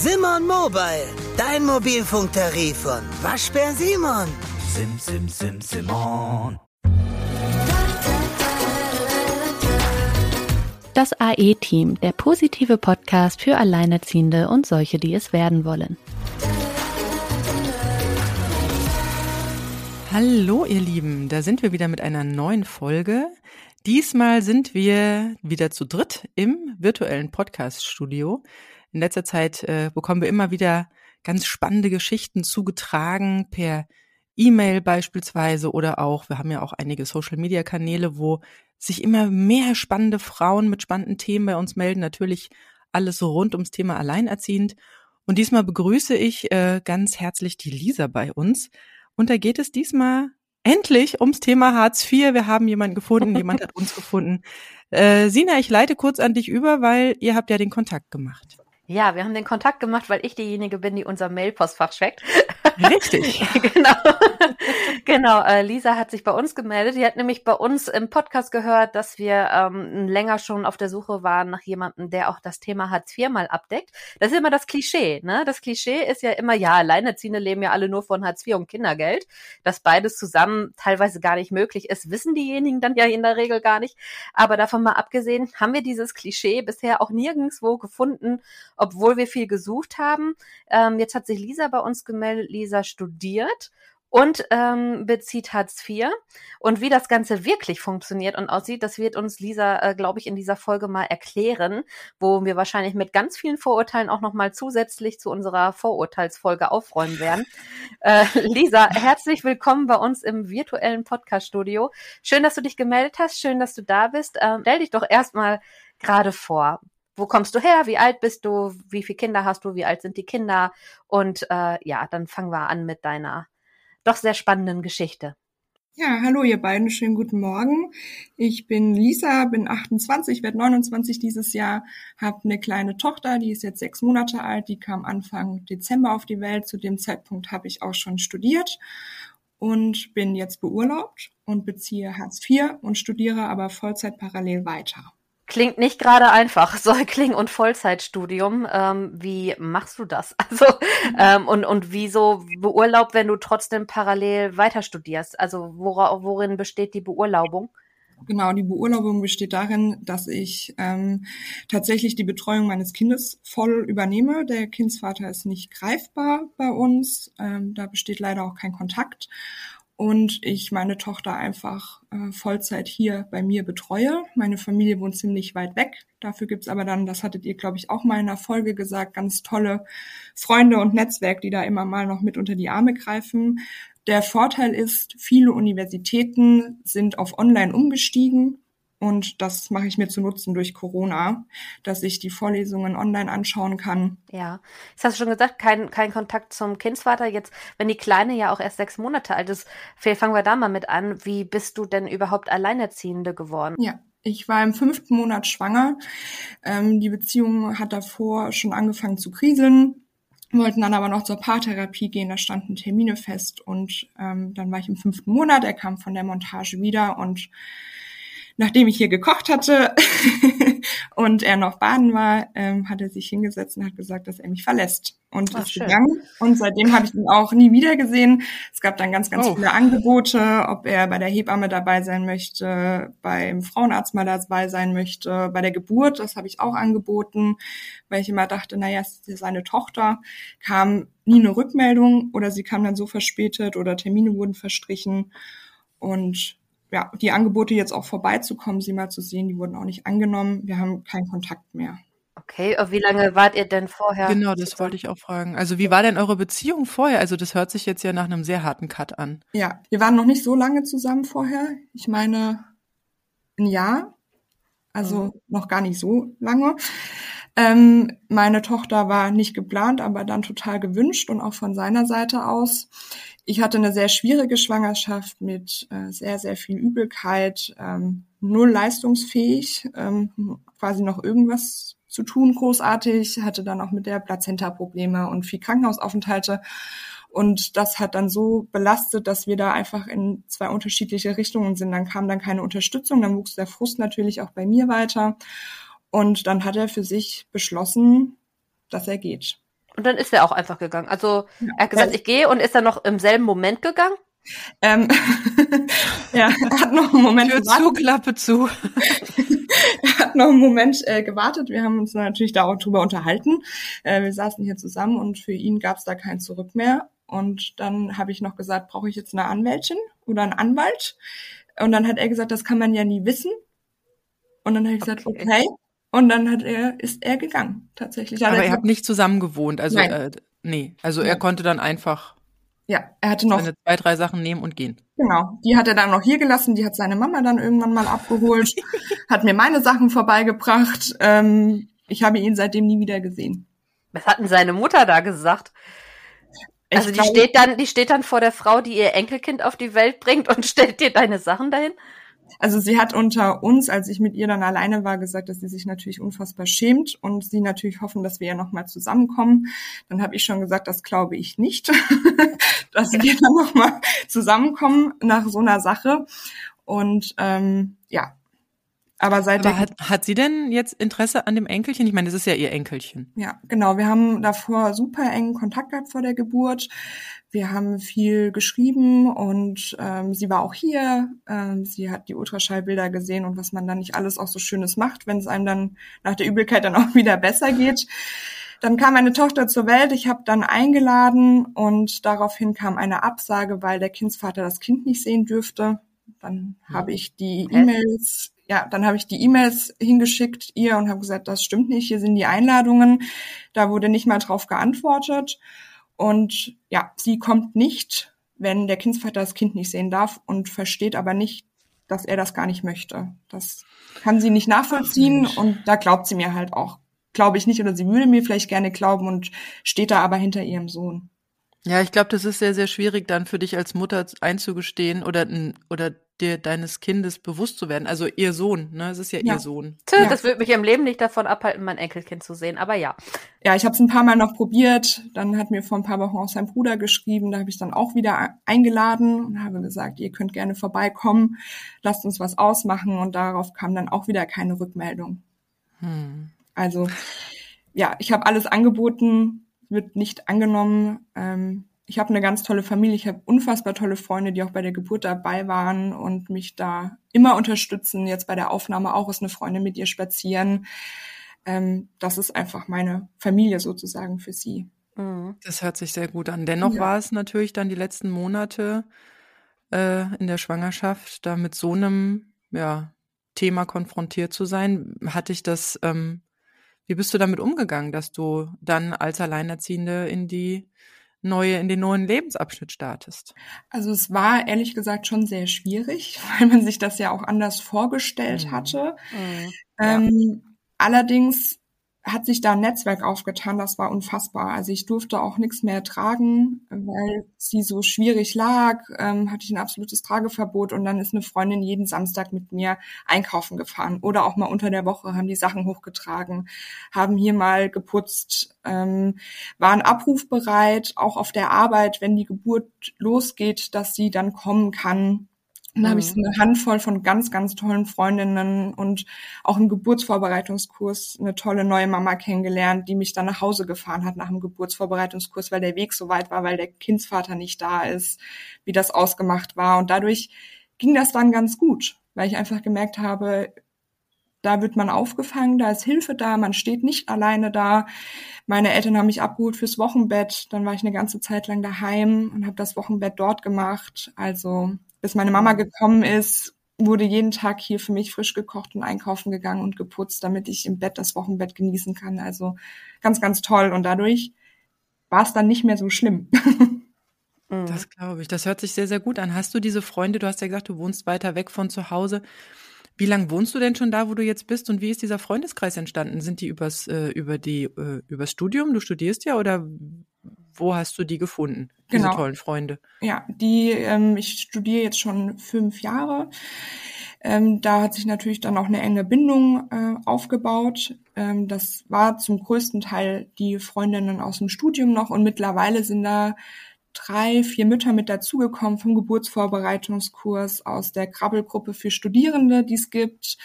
Simon Mobile, dein Mobilfunktarif von Waschbär Simon. Sim, sim, sim, Simon. Das AE-Team, der positive Podcast für Alleinerziehende und solche, die es werden wollen. Hallo ihr Lieben, da sind wir wieder mit einer neuen Folge. Diesmal sind wir wieder zu dritt im virtuellen Podcast-Studio. In letzter Zeit äh, bekommen wir immer wieder ganz spannende Geschichten zugetragen per E-Mail beispielsweise oder auch, wir haben ja auch einige Social-Media-Kanäle, wo sich immer mehr spannende Frauen mit spannenden Themen bei uns melden. Natürlich alles so rund ums Thema Alleinerziehend. Und diesmal begrüße ich äh, ganz herzlich die Lisa bei uns. Und da geht es diesmal endlich ums Thema Hartz IV. Wir haben jemanden gefunden, jemand hat uns gefunden. Äh, Sina, ich leite kurz an dich über, weil ihr habt ja den Kontakt gemacht. Ja, wir haben den Kontakt gemacht, weil ich diejenige bin, die unser Mailpostfach checkt. Richtig. genau. genau. Äh, Lisa hat sich bei uns gemeldet. Die hat nämlich bei uns im Podcast gehört, dass wir ähm, länger schon auf der Suche waren nach jemandem, der auch das Thema Hartz IV mal abdeckt. Das ist immer das Klischee. Ne? Das Klischee ist ja immer, ja, Alleinerziehende leben ja alle nur von Hartz IV und Kindergeld. Dass beides zusammen teilweise gar nicht möglich ist, wissen diejenigen dann ja in der Regel gar nicht. Aber davon mal abgesehen, haben wir dieses Klischee bisher auch nirgendswo gefunden, obwohl wir viel gesucht haben. Ähm, jetzt hat sich Lisa bei uns gemeldet. Lisa studiert und ähm, bezieht Hartz IV. Und wie das Ganze wirklich funktioniert und aussieht, das wird uns Lisa, äh, glaube ich, in dieser Folge mal erklären, wo wir wahrscheinlich mit ganz vielen Vorurteilen auch nochmal zusätzlich zu unserer Vorurteilsfolge aufräumen werden. Äh, Lisa, herzlich willkommen bei uns im virtuellen Podcast-Studio. Schön, dass du dich gemeldet hast, schön, dass du da bist. Ähm, stell dich doch erstmal gerade vor wo kommst du her, wie alt bist du, wie viele Kinder hast du, wie alt sind die Kinder und äh, ja, dann fangen wir an mit deiner doch sehr spannenden Geschichte. Ja, hallo ihr beiden, schönen guten Morgen. Ich bin Lisa, bin 28, werde 29 dieses Jahr, habe eine kleine Tochter, die ist jetzt sechs Monate alt, die kam Anfang Dezember auf die Welt. Zu dem Zeitpunkt habe ich auch schon studiert und bin jetzt beurlaubt und beziehe Hartz IV und studiere aber Vollzeit parallel weiter. Klingt nicht gerade einfach, Säugling und Vollzeitstudium. Ähm, wie machst du das? Also ähm, und und wieso beurlaubt, wenn du trotzdem parallel weiter studierst? Also wora, worin besteht die Beurlaubung? Genau, die Beurlaubung besteht darin, dass ich ähm, tatsächlich die Betreuung meines Kindes voll übernehme. Der Kindsvater ist nicht greifbar bei uns. Ähm, da besteht leider auch kein Kontakt und ich meine Tochter einfach äh, Vollzeit hier bei mir betreue. Meine Familie wohnt ziemlich weit weg. Dafür gibt's aber dann, das hattet ihr, glaube ich, auch mal in der Folge gesagt, ganz tolle Freunde und Netzwerk, die da immer mal noch mit unter die Arme greifen. Der Vorteil ist, viele Universitäten sind auf Online umgestiegen und das mache ich mir zu Nutzen durch Corona, dass ich die Vorlesungen online anschauen kann. Ja, das hast du schon gesagt, kein, kein Kontakt zum Kindsvater. Jetzt, wenn die Kleine ja auch erst sechs Monate alt ist, fangen wir da mal mit an. Wie bist du denn überhaupt Alleinerziehende geworden? Ja, ich war im fünften Monat schwanger. Ähm, die Beziehung hat davor schon angefangen zu kriseln wollten dann aber noch zur Paartherapie gehen, da standen Termine fest und ähm, dann war ich im fünften Monat, er kam von der Montage wieder und nachdem ich hier gekocht hatte und er noch baden war, ähm, hat er sich hingesetzt und hat gesagt, dass er mich verlässt und Ach, ist schön. gegangen. Und seitdem habe ich ihn auch nie wieder gesehen. Es gab dann ganz, ganz oh. viele Angebote, ob er bei der Hebamme dabei sein möchte, beim Frauenarzt mal dabei sein möchte, bei der Geburt, das habe ich auch angeboten, weil ich immer dachte, naja, es ist seine Tochter, kam nie eine Rückmeldung oder sie kam dann so verspätet oder Termine wurden verstrichen. Und ja, die Angebote jetzt auch vorbeizukommen, sie mal zu sehen, die wurden auch nicht angenommen. Wir haben keinen Kontakt mehr. Okay, wie lange wart ihr denn vorher? Genau, das wollte ich auch fragen. Also wie war denn eure Beziehung vorher? Also das hört sich jetzt ja nach einem sehr harten Cut an. Ja, wir waren noch nicht so lange zusammen vorher. Ich meine ein Jahr, also mhm. noch gar nicht so lange. Ähm, meine Tochter war nicht geplant, aber dann total gewünscht und auch von seiner Seite aus. Ich hatte eine sehr schwierige Schwangerschaft mit äh, sehr, sehr viel Übelkeit, ähm, null leistungsfähig, ähm, quasi noch irgendwas zu tun, großartig, hatte dann auch mit der Plazenta Probleme und viel Krankenhausaufenthalte. Und das hat dann so belastet, dass wir da einfach in zwei unterschiedliche Richtungen sind. Dann kam dann keine Unterstützung, dann wuchs der Frust natürlich auch bei mir weiter. Und dann hat er für sich beschlossen, dass er geht. Und dann ist er auch einfach gegangen. Also er hat gesagt, ich gehe und ist dann noch im selben Moment gegangen? Ähm, ja, er hat noch einen Moment Tür gewartet. zu, Klappe zu. er hat noch einen Moment äh, gewartet. Wir haben uns natürlich da auch drüber unterhalten. Äh, wir saßen hier zusammen und für ihn gab es da kein Zurück mehr. Und dann habe ich noch gesagt, brauche ich jetzt eine Anwältin oder einen Anwalt? Und dann hat er gesagt, das kann man ja nie wissen. Und dann habe ich gesagt, Okay. Und dann hat er, ist er gegangen, tatsächlich. Hat Aber er ihr habt nicht zusammen gewohnt. Also, Nein. äh, nee. Also er Nein. konnte dann einfach ja, er hatte noch seine zwei, drei Sachen nehmen und gehen. Genau, die hat er dann noch hier gelassen, die hat seine Mama dann irgendwann mal abgeholt, hat mir meine Sachen vorbeigebracht. Ähm, ich habe ihn seitdem nie wieder gesehen. Was hat denn seine Mutter da gesagt? Ich also die glaube- steht dann, die steht dann vor der Frau, die ihr Enkelkind auf die Welt bringt und stellt dir deine Sachen dahin? Also sie hat unter uns, als ich mit ihr dann alleine war, gesagt, dass sie sich natürlich unfassbar schämt und sie natürlich hoffen, dass wir ja nochmal zusammenkommen. Dann habe ich schon gesagt, das glaube ich nicht, dass wir dann nochmal zusammenkommen nach so einer Sache. Und ähm, ja, aber seit Aber hat, hat sie denn jetzt Interesse an dem Enkelchen? Ich meine, das ist ja ihr Enkelchen. Ja, genau. Wir haben davor super engen Kontakt gehabt vor der Geburt. Wir haben viel geschrieben und ähm, sie war auch hier. Ähm, sie hat die Ultraschallbilder gesehen und was man dann nicht alles auch so Schönes macht, wenn es einem dann nach der Übelkeit dann auch wieder besser geht. Dann kam meine Tochter zur Welt. Ich habe dann eingeladen und daraufhin kam eine Absage, weil der Kindsvater das Kind nicht sehen dürfte. Dann habe ich die? E-Mails, ja, dann habe ich die E-Mails hingeschickt ihr und habe gesagt, das stimmt nicht. Hier sind die Einladungen. Da wurde nicht mal drauf geantwortet. Und ja, sie kommt nicht, wenn der Kindsvater das Kind nicht sehen darf und versteht aber nicht, dass er das gar nicht möchte. Das kann sie nicht nachvollziehen Mensch. und da glaubt sie mir halt auch. Glaube ich nicht oder sie würde mir vielleicht gerne glauben und steht da aber hinter ihrem Sohn. Ja, ich glaube, das ist sehr, sehr schwierig dann für dich als Mutter einzugestehen oder, oder dir deines Kindes bewusst zu werden. Also ihr Sohn, ne? Es ist ja, Ja. ihr Sohn. Tö, Ja. Das wird mich im Leben nicht davon abhalten, mein Enkelkind zu sehen. Aber ja. Ja, ich habe es ein paar Mal noch probiert. Dann hat mir vor ein paar Wochen auch sein Bruder geschrieben. Da habe ich dann auch wieder eingeladen und habe gesagt, ihr könnt gerne vorbeikommen, lasst uns was ausmachen. Und darauf kam dann auch wieder keine Rückmeldung. Hm. Also ja, ich habe alles angeboten, wird nicht angenommen. Ähm, ich habe eine ganz tolle Familie, ich habe unfassbar tolle Freunde, die auch bei der Geburt dabei waren und mich da immer unterstützen. Jetzt bei der Aufnahme auch ist eine Freundin mit ihr spazieren. Ähm, das ist einfach meine Familie sozusagen für sie. Mhm. Das hört sich sehr gut an. Dennoch Ja. war es natürlich dann die letzten Monate äh, in der Schwangerschaft, da mit so einem ja, Thema konfrontiert zu sein. Hatte ich das, ähm, wie bist du damit umgegangen, dass du dann als Alleinerziehende in die neue, in den neuen Lebensabschnitt startest? Also es war ehrlich gesagt schon sehr schwierig, weil man sich das ja auch anders vorgestellt Mhm. hatte. Mhm. Ähm, allerdings hat sich da ein Netzwerk aufgetan, das war unfassbar. Also ich durfte auch nichts mehr tragen, weil sie so schwierig lag, ähm, hatte ich ein absolutes Trageverbot und dann ist eine Freundin jeden Samstag mit mir einkaufen gefahren oder auch mal unter der Woche haben die Sachen hochgetragen, haben hier mal geputzt, ähm, waren abrufbereit, auch auf der Arbeit, wenn die Geburt losgeht, dass sie dann kommen kann. Und da habe ich so eine Handvoll von ganz, ganz tollen Freundinnen und auch im Geburtsvorbereitungskurs eine tolle neue Mama kennengelernt, die mich dann nach Hause gefahren hat nach dem Geburtsvorbereitungskurs, weil der Weg so weit war, weil der Kindsvater nicht da ist, wie das ausgemacht war. Und dadurch ging das dann ganz gut, weil ich einfach gemerkt habe, da wird man aufgefangen, da ist Hilfe da, man steht nicht alleine da. Meine Eltern haben mich abgeholt fürs Wochenbett, dann war ich eine ganze Zeit lang daheim und habe das Wochenbett dort gemacht. Also bis meine Mama gekommen ist, wurde jeden Tag hier für mich frisch gekocht und einkaufen gegangen und geputzt, damit ich im Bett das Wochenbett genießen kann. Also ganz, ganz toll. Und dadurch war es dann nicht mehr so schlimm. Mhm. Das glaube ich. Das hört sich sehr, sehr gut an. Hast du diese Freunde, du hast ja gesagt, du wohnst weiter weg von zu Hause. Wie lange wohnst du denn schon da, wo du jetzt bist? Und wie ist dieser Freundeskreis entstanden? Sind die übers, äh, über die, äh, übers Studium? Du studierst ja oder wo hast du die gefunden? Diese Genau. tollen Freunde. Ja, die, ähm, ich studiere jetzt schon fünf Jahre. Ähm, da hat sich natürlich dann auch eine enge Bindung äh, aufgebaut. Ähm, das war zum größten Teil die Freundinnen aus dem Studium noch und mittlerweile sind da drei, vier Mütter mit dazugekommen vom Geburtsvorbereitungskurs aus der Krabbelgruppe für Studierende, die es gibt.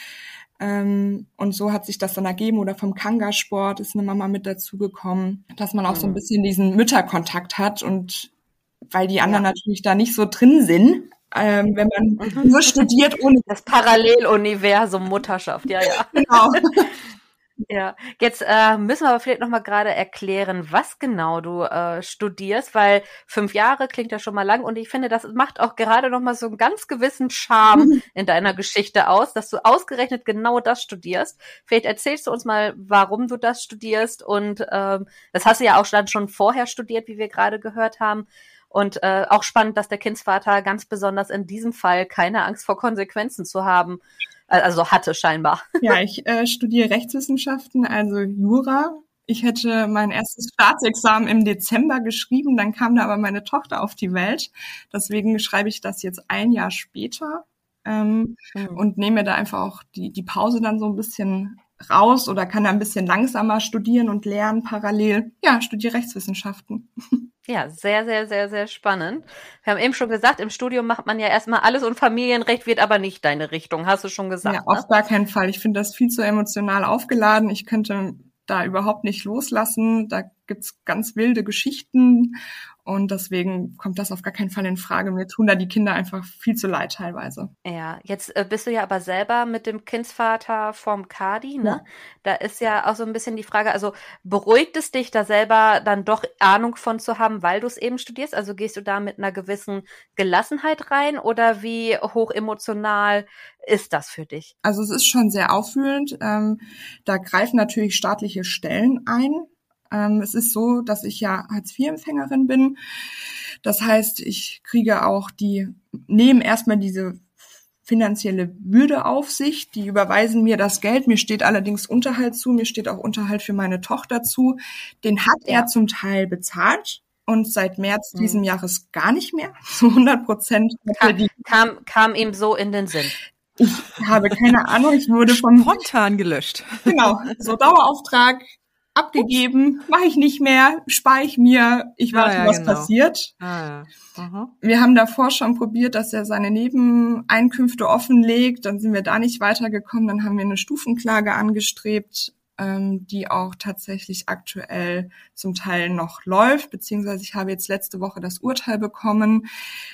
Ähm, und so hat sich das dann ergeben. Oder vom Kanga-Sport ist eine Mama mit dazugekommen, dass man auch so ein bisschen diesen Mütterkontakt hat. Und weil die anderen ja. natürlich da nicht so drin sind, ähm, wenn man mhm. nur studiert ohne das Paralleluniversum Mutterschaft, ja, ja. Genau. Ja, jetzt äh, müssen wir aber vielleicht nochmal gerade erklären, was genau du äh, studierst, weil fünf Jahre klingt ja schon mal lang und ich finde, das macht auch gerade nochmal so einen ganz gewissen Charme in deiner Geschichte aus, dass du ausgerechnet genau das studierst. Vielleicht erzählst du uns mal, warum du das studierst und ähm, das hast du ja auch dann schon vorher studiert, wie wir gerade gehört haben. Und äh, auch spannend, dass der Kindsvater ganz besonders in diesem Fall keine Angst vor Konsequenzen zu haben, also hatte scheinbar. Ja, ich äh, studiere Rechtswissenschaften, also Jura. Ich hätte mein erstes Staatsexamen im Dezember geschrieben, dann kam da aber meine Tochter auf die Welt. Deswegen schreibe ich das jetzt ein Jahr später ähm, mhm. und nehme da einfach auch die, die Pause dann so ein bisschen raus oder kann da ein bisschen langsamer studieren und lernen parallel. Ja, studiere Rechtswissenschaften. Ja, sehr, sehr, sehr, sehr spannend. Wir haben eben schon gesagt, im Studium macht man ja erstmal alles und Familienrecht wird aber nicht deine Richtung, hast du schon gesagt. Ja, ne? auf gar keinen Fall. Ich finde das viel zu emotional aufgeladen. Ich könnte da überhaupt nicht loslassen. Da gibt's ganz wilde Geschichten und deswegen kommt das auf gar keinen Fall in Frage. Mir tun da die Kinder einfach viel zu leid teilweise. Ja, jetzt äh, bist du ja aber selber mit dem Kindsvater vom Kadi, ne? Ja. Da ist ja auch so ein bisschen die Frage, also beruhigt es dich da selber dann doch Ahnung von zu haben, weil du es eben studierst? Also gehst du da mit einer gewissen Gelassenheit rein oder wie hoch emotional ist das für dich? Also es ist schon sehr auffühlend. Ähm, da greifen natürlich staatliche Stellen ein ähm, es ist so, dass ich ja Hartz-IV-Empfängerin bin. Das heißt, ich kriege auch die, nehmen erstmal diese finanzielle Bürde auf sich. Die überweisen mir das Geld. Mir steht allerdings Unterhalt zu. Mir steht auch Unterhalt für meine Tochter zu. Den hat ja. er zum Teil bezahlt und seit März mhm. diesem Jahres gar nicht mehr. Zu 100 Prozent. Kam, kam, kam ihm so in den Sinn. Ich habe keine Ahnung. Ich wurde von spontan gelöscht. Genau. So Dauerauftrag abgegeben, mache ich nicht mehr, spare ich mir, ich warte, ja, ja, was genau. passiert. Ah, ja. Wir haben davor schon probiert, dass er seine Nebeneinkünfte offenlegt, dann sind wir da nicht weitergekommen, dann haben wir eine Stufenklage angestrebt, ähm, die auch tatsächlich aktuell zum Teil noch läuft, beziehungsweise ich habe jetzt letzte Woche das Urteil bekommen,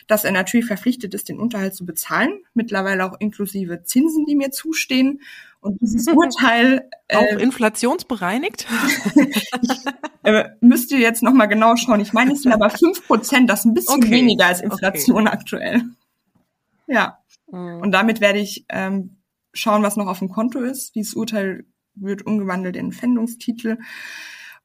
dass er natürlich verpflichtet ist, den Unterhalt zu bezahlen, mittlerweile auch inklusive Zinsen, die mir zustehen. Und dieses Urteil äh, auch inflationsbereinigt. ich äh, müsst ihr jetzt noch mal genau schauen. Ich meine, es sind aber fünf Prozent, das ist ein bisschen okay. weniger als Inflation okay. aktuell. Ja. Mhm. Und damit werde ich ähm, schauen, was noch auf dem Konto ist. Dieses Urteil wird umgewandelt in Pfändungstitel.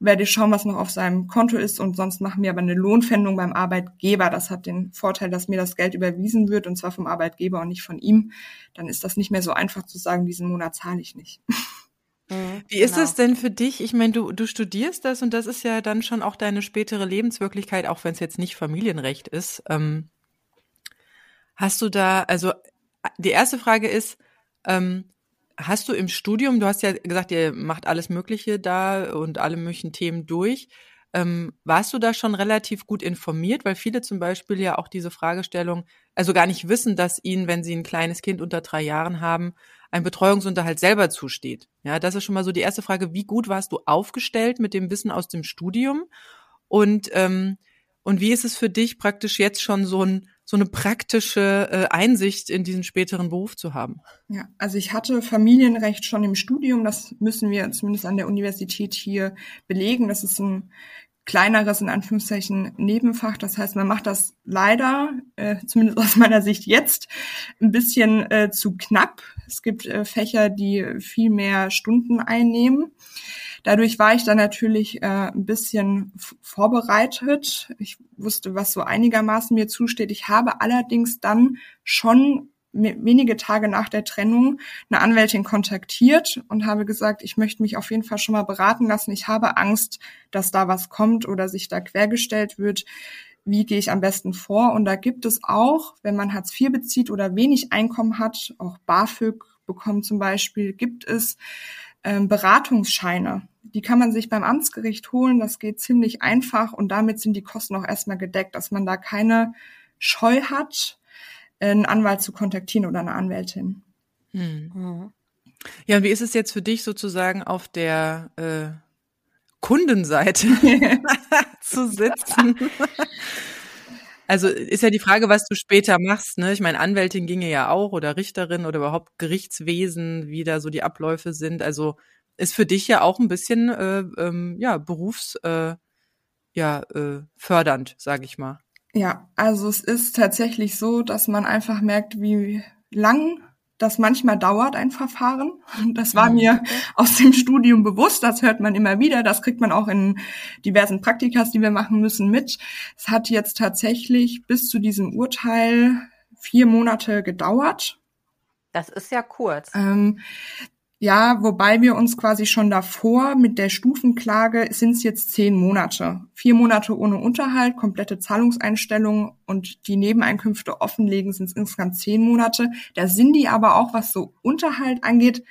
Werde ich schauen, was noch auf seinem Konto ist und sonst machen wir aber eine Lohnpfändung beim Arbeitgeber. Das hat den Vorteil, dass mir das Geld überwiesen wird und zwar vom Arbeitgeber und nicht von ihm. Dann ist das nicht mehr so einfach zu sagen, diesen Monat zahle ich nicht. Wie ist genau. es denn für dich? Ich meine, du, du studierst das und das ist ja dann schon auch deine spätere Lebenswirklichkeit, auch wenn es jetzt nicht Familienrecht ist. Ähm, hast du da, also die erste Frage ist, ähm, Hast du im Studium, du hast ja gesagt, ihr macht alles Mögliche da und alle möglichen Themen durch. Ähm, warst du da schon relativ gut informiert? Weil viele zum Beispiel ja auch diese Fragestellung, also gar nicht wissen, dass ihnen, wenn sie ein kleines Kind unter drei Jahren haben, ein Betreuungsunterhalt selber zusteht. Ja, das ist schon mal so die erste Frage. Wie gut warst du aufgestellt mit dem Wissen aus dem Studium? Und, ähm, und wie ist es für dich praktisch jetzt schon so ein so eine praktische äh, Einsicht in diesen späteren Beruf zu haben. Ja, also ich hatte Familienrecht schon im Studium, das müssen wir zumindest an der Universität hier belegen. Das ist ein kleineres, in Anführungszeichen, Nebenfach. Das heißt, man macht das leider, äh, zumindest aus meiner Sicht jetzt, ein bisschen äh, zu knapp. Es gibt äh, Fächer, die viel mehr Stunden einnehmen. Dadurch war ich dann natürlich äh, ein bisschen vorbereitet. Ich wusste, was so einigermaßen mir zusteht. Ich habe allerdings dann schon wenige Tage nach der Trennung eine Anwältin kontaktiert und habe gesagt, ich möchte mich auf jeden Fall schon mal beraten lassen. Ich habe Angst, dass da was kommt oder sich da quergestellt wird. Wie gehe ich am besten vor? Und da gibt es auch, wenn man Hartz IV bezieht oder wenig Einkommen hat, auch BAföG bekommt zum Beispiel, gibt es ähm, Beratungsscheine. Die kann man sich beim Amtsgericht holen. Das geht ziemlich einfach und damit sind die Kosten auch erstmal gedeckt, dass man da keine Scheu hat, einen Anwalt zu kontaktieren oder eine Anwältin. Hm. Ja, und wie ist es jetzt für dich sozusagen auf der äh, Kundenseite zu sitzen? Also ist ja die Frage, was du später machst. Ne? Ich meine, Anwältin ginge ja auch oder Richterin oder überhaupt Gerichtswesen, wie da so die Abläufe sind. Also ist für dich ja auch ein bisschen äh, ähm, ja berufs äh, ja äh, fördernd, sage ich mal. Ja, also es ist tatsächlich so, dass man einfach merkt, wie lang das manchmal dauert, ein Verfahren. Das war mhm. mir aus dem Studium bewusst, das hört man immer wieder, das kriegt man auch in diversen Praktikas, die wir machen müssen, mit. Es hat jetzt tatsächlich bis zu diesem Urteil vier Monate gedauert. Das ist ja kurz. Ähm, ja, wobei wir uns quasi schon davor mit der Stufenklage sind es jetzt zehn Monate. Vier Monate ohne Unterhalt, komplette Zahlungseinstellung und die Nebeneinkünfte offenlegen sind es insgesamt zehn Monate. Da sind die aber auch, was so Unterhalt angeht,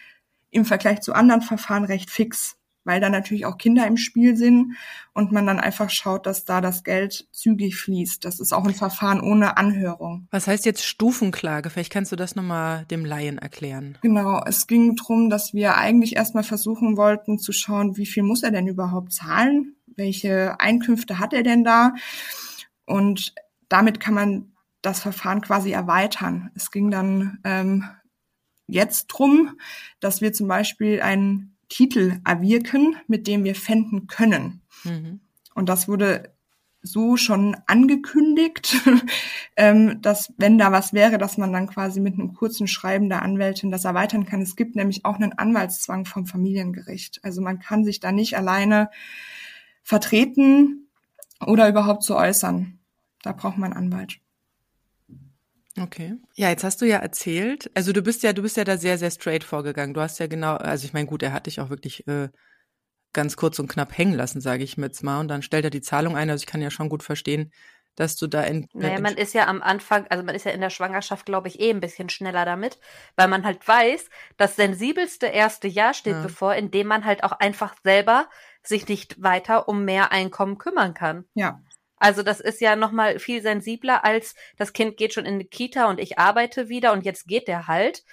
im Vergleich zu anderen Verfahren recht fix weil da natürlich auch Kinder im Spiel sind und man dann einfach schaut, dass da das Geld zügig fließt. Das ist auch ein Verfahren ohne Anhörung. Was heißt jetzt Stufenklage? Vielleicht kannst du das nochmal dem Laien erklären. Genau, es ging darum, dass wir eigentlich erstmal versuchen wollten zu schauen, wie viel muss er denn überhaupt zahlen? Welche Einkünfte hat er denn da? Und damit kann man das Verfahren quasi erweitern. Es ging dann ähm, jetzt drum, dass wir zum Beispiel ein Titel erwirken, mit dem wir fänden können. Mhm. Und das wurde so schon angekündigt, ähm, dass wenn da was wäre, dass man dann quasi mit einem kurzen Schreiben der Anwältin das erweitern kann. Es gibt nämlich auch einen Anwaltszwang vom Familiengericht. Also man kann sich da nicht alleine vertreten oder überhaupt so äußern. Da braucht man einen Anwalt. Okay. Ja, jetzt hast du ja erzählt, also du bist ja, du bist ja da sehr, sehr straight vorgegangen. Du hast ja genau, also ich meine, gut, er hat dich auch wirklich äh, ganz kurz und knapp hängen lassen, sage ich mir jetzt mal. Und dann stellt er die Zahlung ein. Also ich kann ja schon gut verstehen, dass du da in. Naja, man ist ja am Anfang, also man ist ja in der Schwangerschaft, glaube ich, eh ein bisschen schneller damit, weil man halt weiß, das sensibelste erste Jahr steht ja. bevor, in dem man halt auch einfach selber sich nicht weiter um mehr Einkommen kümmern kann. Ja. Also das ist ja nochmal viel sensibler als das Kind geht schon in die Kita und ich arbeite wieder und jetzt geht der halt.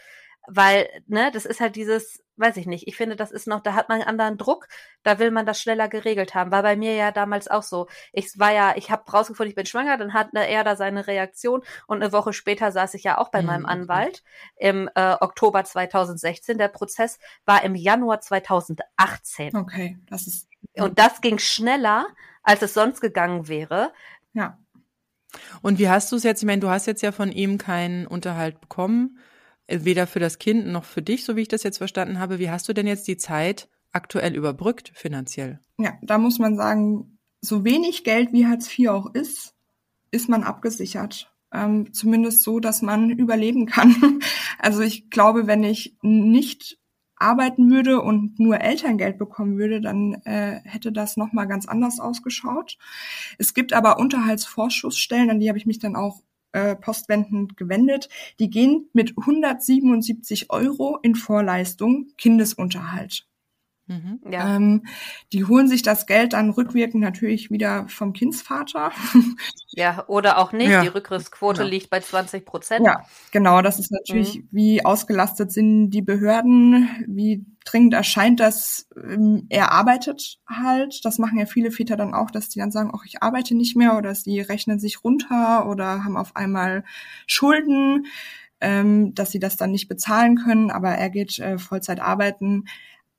Weil, ne, das ist halt dieses, weiß ich nicht, ich finde, das ist noch, da hat man einen anderen Druck, da will man das schneller geregelt haben. War bei mir ja damals auch so. Ich war ja, ich habe rausgefunden, ich bin schwanger, dann hat er da seine Reaktion und eine Woche später saß ich ja auch bei mhm. meinem Anwalt im äh, Oktober 2016. Der Prozess war im Januar 2018. Okay, das ist. Und das ging schneller, als es sonst gegangen wäre. Ja. Und wie hast du es jetzt? Ich meine, du hast jetzt ja von ihm keinen Unterhalt bekommen, weder für das Kind noch für dich, so wie ich das jetzt verstanden habe. Wie hast du denn jetzt die Zeit aktuell überbrückt finanziell? Ja, da muss man sagen, so wenig Geld wie Hartz IV auch ist, ist man abgesichert. Ähm, zumindest so, dass man überleben kann. Also ich glaube, wenn ich nicht arbeiten würde und nur Elterngeld bekommen würde, dann äh, hätte das nochmal ganz anders ausgeschaut. Es gibt aber Unterhaltsvorschussstellen, an die habe ich mich dann auch äh, postwendend gewendet. Die gehen mit 177 Euro in Vorleistung Kindesunterhalt. Mhm, ja. Ähm, die holen sich das Geld dann rückwirkend natürlich wieder vom Kindsvater. Ja, oder auch nicht. Ja. Die Rückgriffsquote ja. liegt bei 20 Prozent. Ja, genau. Das ist natürlich, mhm. wie ausgelastet sind die Behörden, wie dringend erscheint das, ähm, er arbeitet halt. Das machen ja viele Väter dann auch, dass die dann sagen, ach, ich arbeite nicht mehr oder sie rechnen sich runter oder haben auf einmal Schulden, ähm, dass sie das dann nicht bezahlen können, aber er geht äh, Vollzeit arbeiten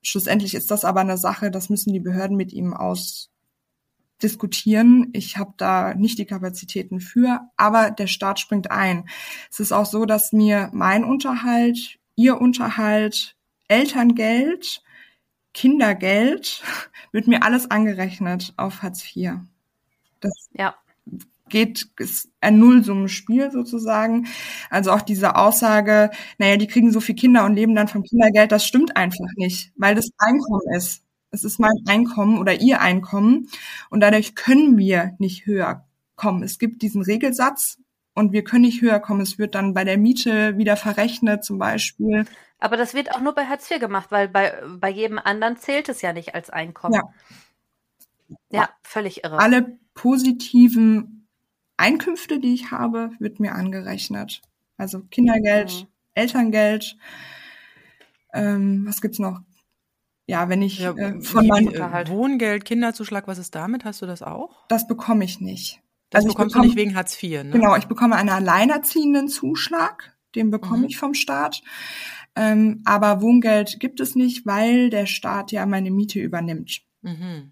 Schlussendlich ist das aber eine Sache, das müssen die Behörden mit ihm ausdiskutieren. Ich habe da nicht die Kapazitäten für, aber der Staat springt ein. Es ist auch so, dass mir mein Unterhalt, ihr Unterhalt, Elterngeld, Kindergeld wird mir alles angerechnet auf Hartz IV. Das ja geht, ist ein Nullsummenspiel sozusagen. Also auch diese Aussage, naja, die kriegen so viel Kinder und leben dann vom Kindergeld, das stimmt einfach nicht, weil das Einkommen ist. Es ist mein Einkommen oder ihr Einkommen und dadurch können wir nicht höher kommen. Es gibt diesen Regelsatz und wir können nicht höher kommen. Es wird dann bei der Miete wieder verrechnet zum Beispiel. Aber das wird auch nur bei Hartz IV gemacht, weil bei, bei jedem anderen zählt es ja nicht als Einkommen. Ja. Ja, völlig irre. Alle positiven Einkünfte, die ich habe, wird mir angerechnet. Also Kindergeld, mhm. Elterngeld, Ähm, was gibt's noch? Ja, wenn ich Ja, äh, von meinem, Wohngeld, Kinderzuschlag, was ist damit? Hast du das auch? das bekomme ich nicht. Das Also bekommst bekomme- du nicht wegen Hartz IV, ne? Genau, ich bekomme einen alleinerziehenden Zuschlag, den bekomme Mhm. ich vom Staat. Ähm, aber Wohngeld gibt es nicht, weil der Staat ja meine Miete übernimmt. Mhm.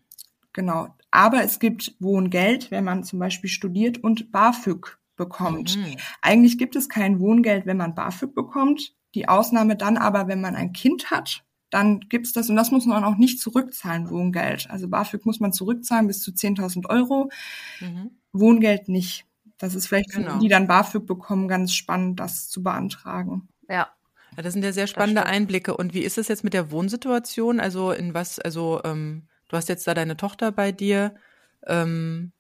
Genau. Aber es gibt Wohngeld, wenn man zum Beispiel studiert und BAföG bekommt. Mhm. Eigentlich gibt es kein Wohngeld, wenn man BAföG bekommt. Die Ausnahme dann aber, wenn man ein Kind hat, dann gibt's das und das muss man auch nicht zurückzahlen, Wohngeld. Also BAföG muss man zurückzahlen bis zu 10.000 Euro, Mhm. Wohngeld nicht. Das ist vielleicht für Genau. die, die dann BAföG bekommen, ganz spannend, das zu beantragen. Ja. Das sind ja sehr spannende. Einblicke. Und wie ist es jetzt mit der Wohnsituation? Also in was, also ähm, du hast jetzt da deine Tochter bei dir. Ähm, äh,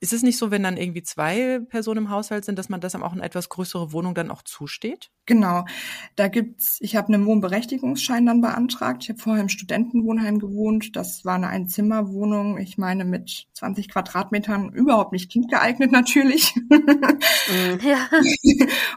ist es nicht so, wenn dann irgendwie zwei Personen im Haushalt sind, dass man das dann auch eine etwas größere Wohnung dann auch zusteht? Genau. Da gibt's, ich habe einen Wohnberechtigungsschein dann beantragt. Ich habe vorher im Studentenwohnheim gewohnt. Das war eine Einzimmerwohnung. Ich meine mit 20 Quadratmetern überhaupt nicht kindgeeignet natürlich. Ja.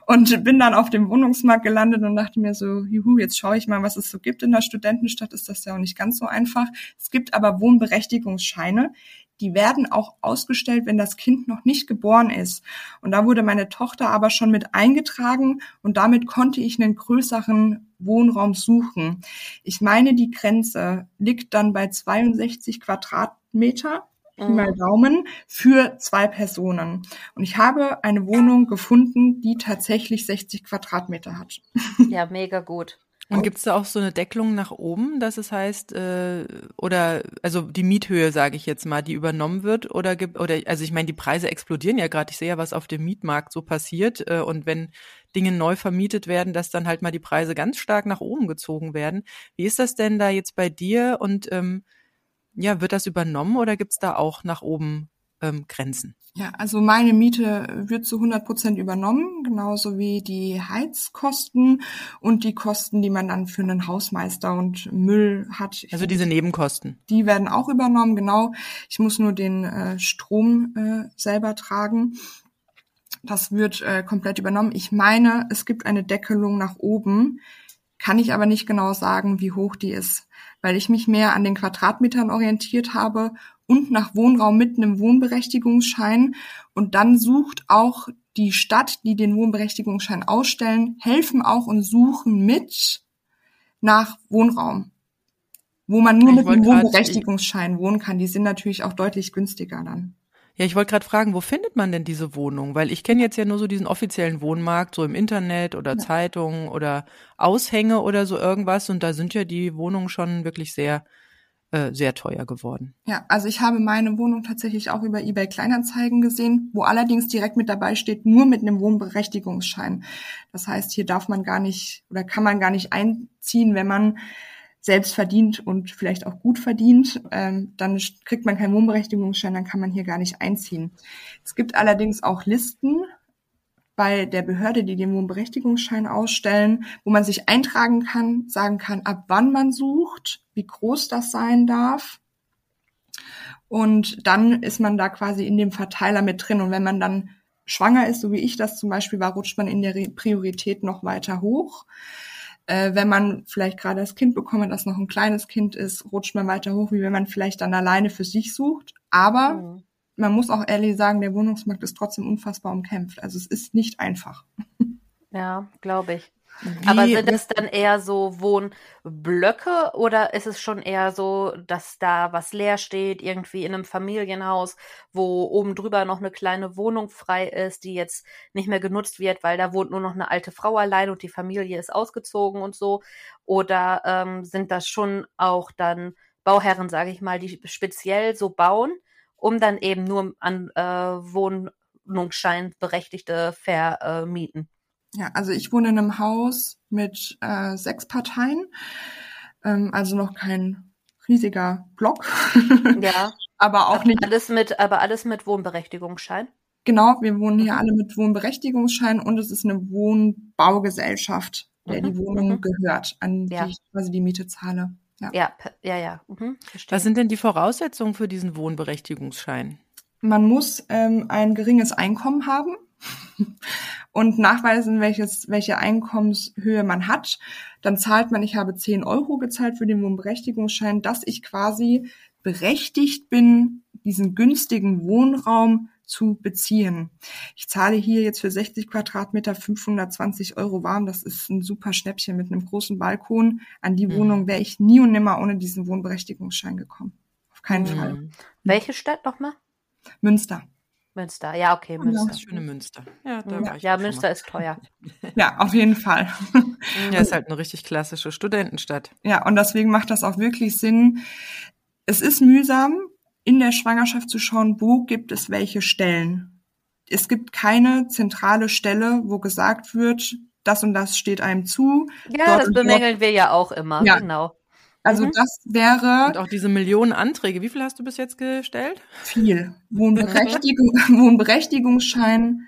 und bin dann auf dem Wohnungsmarkt gelandet und dachte mir so, juhu, jetzt schaue ich mal, was es so gibt in der Studentenstadt. Ist das ja auch nicht ganz so einfach. Es gibt aber Wohnberechtigungsscheine. Die werden auch ausgestellt, wenn das Kind noch nicht geboren ist. Und da wurde meine Tochter aber schon mit eingetragen und damit konnte ich einen größeren Wohnraum suchen. Ich meine, die Grenze liegt dann bei 62 Quadratmeter. Pi mal Daumen für zwei Personen. Und ich habe eine Wohnung gefunden, die tatsächlich 60 Quadratmeter hat. ja, mega gut. Und gibt es da auch so eine Deckelung nach oben, dass es heißt, äh, oder also die Miethöhe, sage ich jetzt mal, die übernommen wird, oder gibt, oder also ich meine, die Preise explodieren ja gerade. Ich sehe ja, was auf dem Mietmarkt so passiert. Äh, und wenn Dinge neu vermietet werden, dass dann halt mal die Preise ganz stark nach oben gezogen werden. Wie ist das denn da jetzt bei dir? Und ähm, ja, wird das übernommen oder gibt's da auch nach oben ähm, Grenzen? Ja, also meine Miete wird zu 100 Prozent übernommen, genauso wie die Heizkosten und die Kosten, die man dann für einen Hausmeister und Müll hat. Also diese Nebenkosten. Die werden auch übernommen, genau. Ich muss nur den äh, Strom äh, selber tragen. Das wird äh, komplett übernommen. Ich meine, es gibt eine Deckelung nach oben, kann ich aber nicht genau sagen, wie hoch die ist, weil ich mich mehr an den Quadratmetern orientiert habe und nach Wohnraum mit einem Wohnberechtigungsschein. Und dann sucht auch die Stadt, die den Wohnberechtigungsschein ausstellen, helfen auch und suchen mit nach Wohnraum wo man nur Ich mit einem Wohnberechtigungsschein wohnen kann. Die sind natürlich auch deutlich günstiger dann. Ja, ich wollte gerade fragen, wo findet man denn diese Wohnung? Weil ich kenne jetzt ja nur so diesen offiziellen Wohnmarkt, so im Internet oder Zeitungen oder Aushänge oder so irgendwas. Und da sind ja die Wohnungen schon wirklich sehr, äh, sehr teuer geworden. Ja, also ich habe meine Wohnung tatsächlich auch über eBay Kleinanzeigen gesehen, wo allerdings direkt mit dabei steht, nur mit einem Wohnberechtigungsschein. Das heißt, hier darf man gar nicht oder kann man gar nicht einziehen, wenn man selbst verdient und vielleicht auch gut verdient, ähm, dann kriegt man keinen Wohnberechtigungsschein, dann kann man hier gar nicht einziehen. Es gibt allerdings auch Listen bei der Behörde, die den Wohnberechtigungsschein ausstellen, wo man sich eintragen kann, sagen kann, ab wann man sucht, wie groß das sein darf. Und dann ist man da quasi in dem Verteiler mit drin. Und wenn man dann schwanger ist, so wie ich das zum Beispiel war, rutscht man in der Priorität noch weiter hoch. Äh, wenn man vielleicht gerade das Kind bekommen hat, das noch ein kleines Kind ist, rutscht man weiter hoch, wie wenn man vielleicht dann alleine für sich sucht. Aber Mhm. Man muss auch ehrlich sagen, der Wohnungsmarkt ist trotzdem unfassbar umkämpft. Also es ist nicht einfach. Ja, glaube ich. Wie, Aber sind es dann eher so Wohnblöcke oder ist es schon eher so, dass da was leer steht, irgendwie in einem Familienhaus, wo oben drüber noch eine kleine Wohnung frei ist, die jetzt nicht mehr genutzt wird, weil da wohnt nur noch eine alte Frau allein und die Familie ist ausgezogen und so? Oder ähm, sind das schon auch dann Bauherren, sage ich mal, die speziell so bauen, um dann eben nur an äh, Wohnungsschein Berechtigte vermieten? Ja, also ich wohne in einem Haus mit äh, sechs Parteien, ähm, also noch kein riesiger Block, Ja. aber auch Aber nicht alles mit, aber alles mit Wohnberechtigungsschein. Genau, wir wohnen hier Mhm. alle mit Wohnberechtigungsschein und es ist eine Wohnbaugesellschaft, der die Mhm, Wohnung mhm. gehört, an Ja. die ich quasi die Miete zahle. Ja. Ja, ja, ja. Mhm, was sind denn die Voraussetzungen für diesen Wohnberechtigungsschein? Man muss ähm, ein geringes Einkommen haben und nachweisen, welches, welche Einkommenshöhe man hat. Dann zahlt man, ich habe 10 Euro gezahlt für den Wohnberechtigungsschein, dass ich quasi berechtigt bin, diesen günstigen Wohnraum zu beziehen. Ich zahle hier jetzt für 60 Quadratmeter 520 Euro warm. Das ist ein super Schnäppchen mit einem großen Balkon. An die mhm. Wohnung wäre ich nie und nimmer ohne diesen Wohnberechtigungsschein gekommen. Auf keinen mhm. Fall. Welche Stadt nochmal? Münster. Münster, ja, okay, Münster. Das schöne Münster. Ja, da ja, ja Münster ist teuer. Ja, auf jeden Fall. Ja, ist halt eine richtig klassische Studentenstadt. Ja, und deswegen macht das auch wirklich Sinn. Es ist mühsam, in der Schwangerschaft zu schauen, wo gibt es welche Stellen. Es gibt keine zentrale Stelle, wo gesagt wird, das und das steht einem zu. Ja, das bemängeln dort. wir ja auch immer, ja. genau. Also mhm. das wäre. Und auch diese Millionen Anträge. Wie viel hast du bis jetzt gestellt? Viel. Wohnberechtigung, Wohnberechtigungsschein.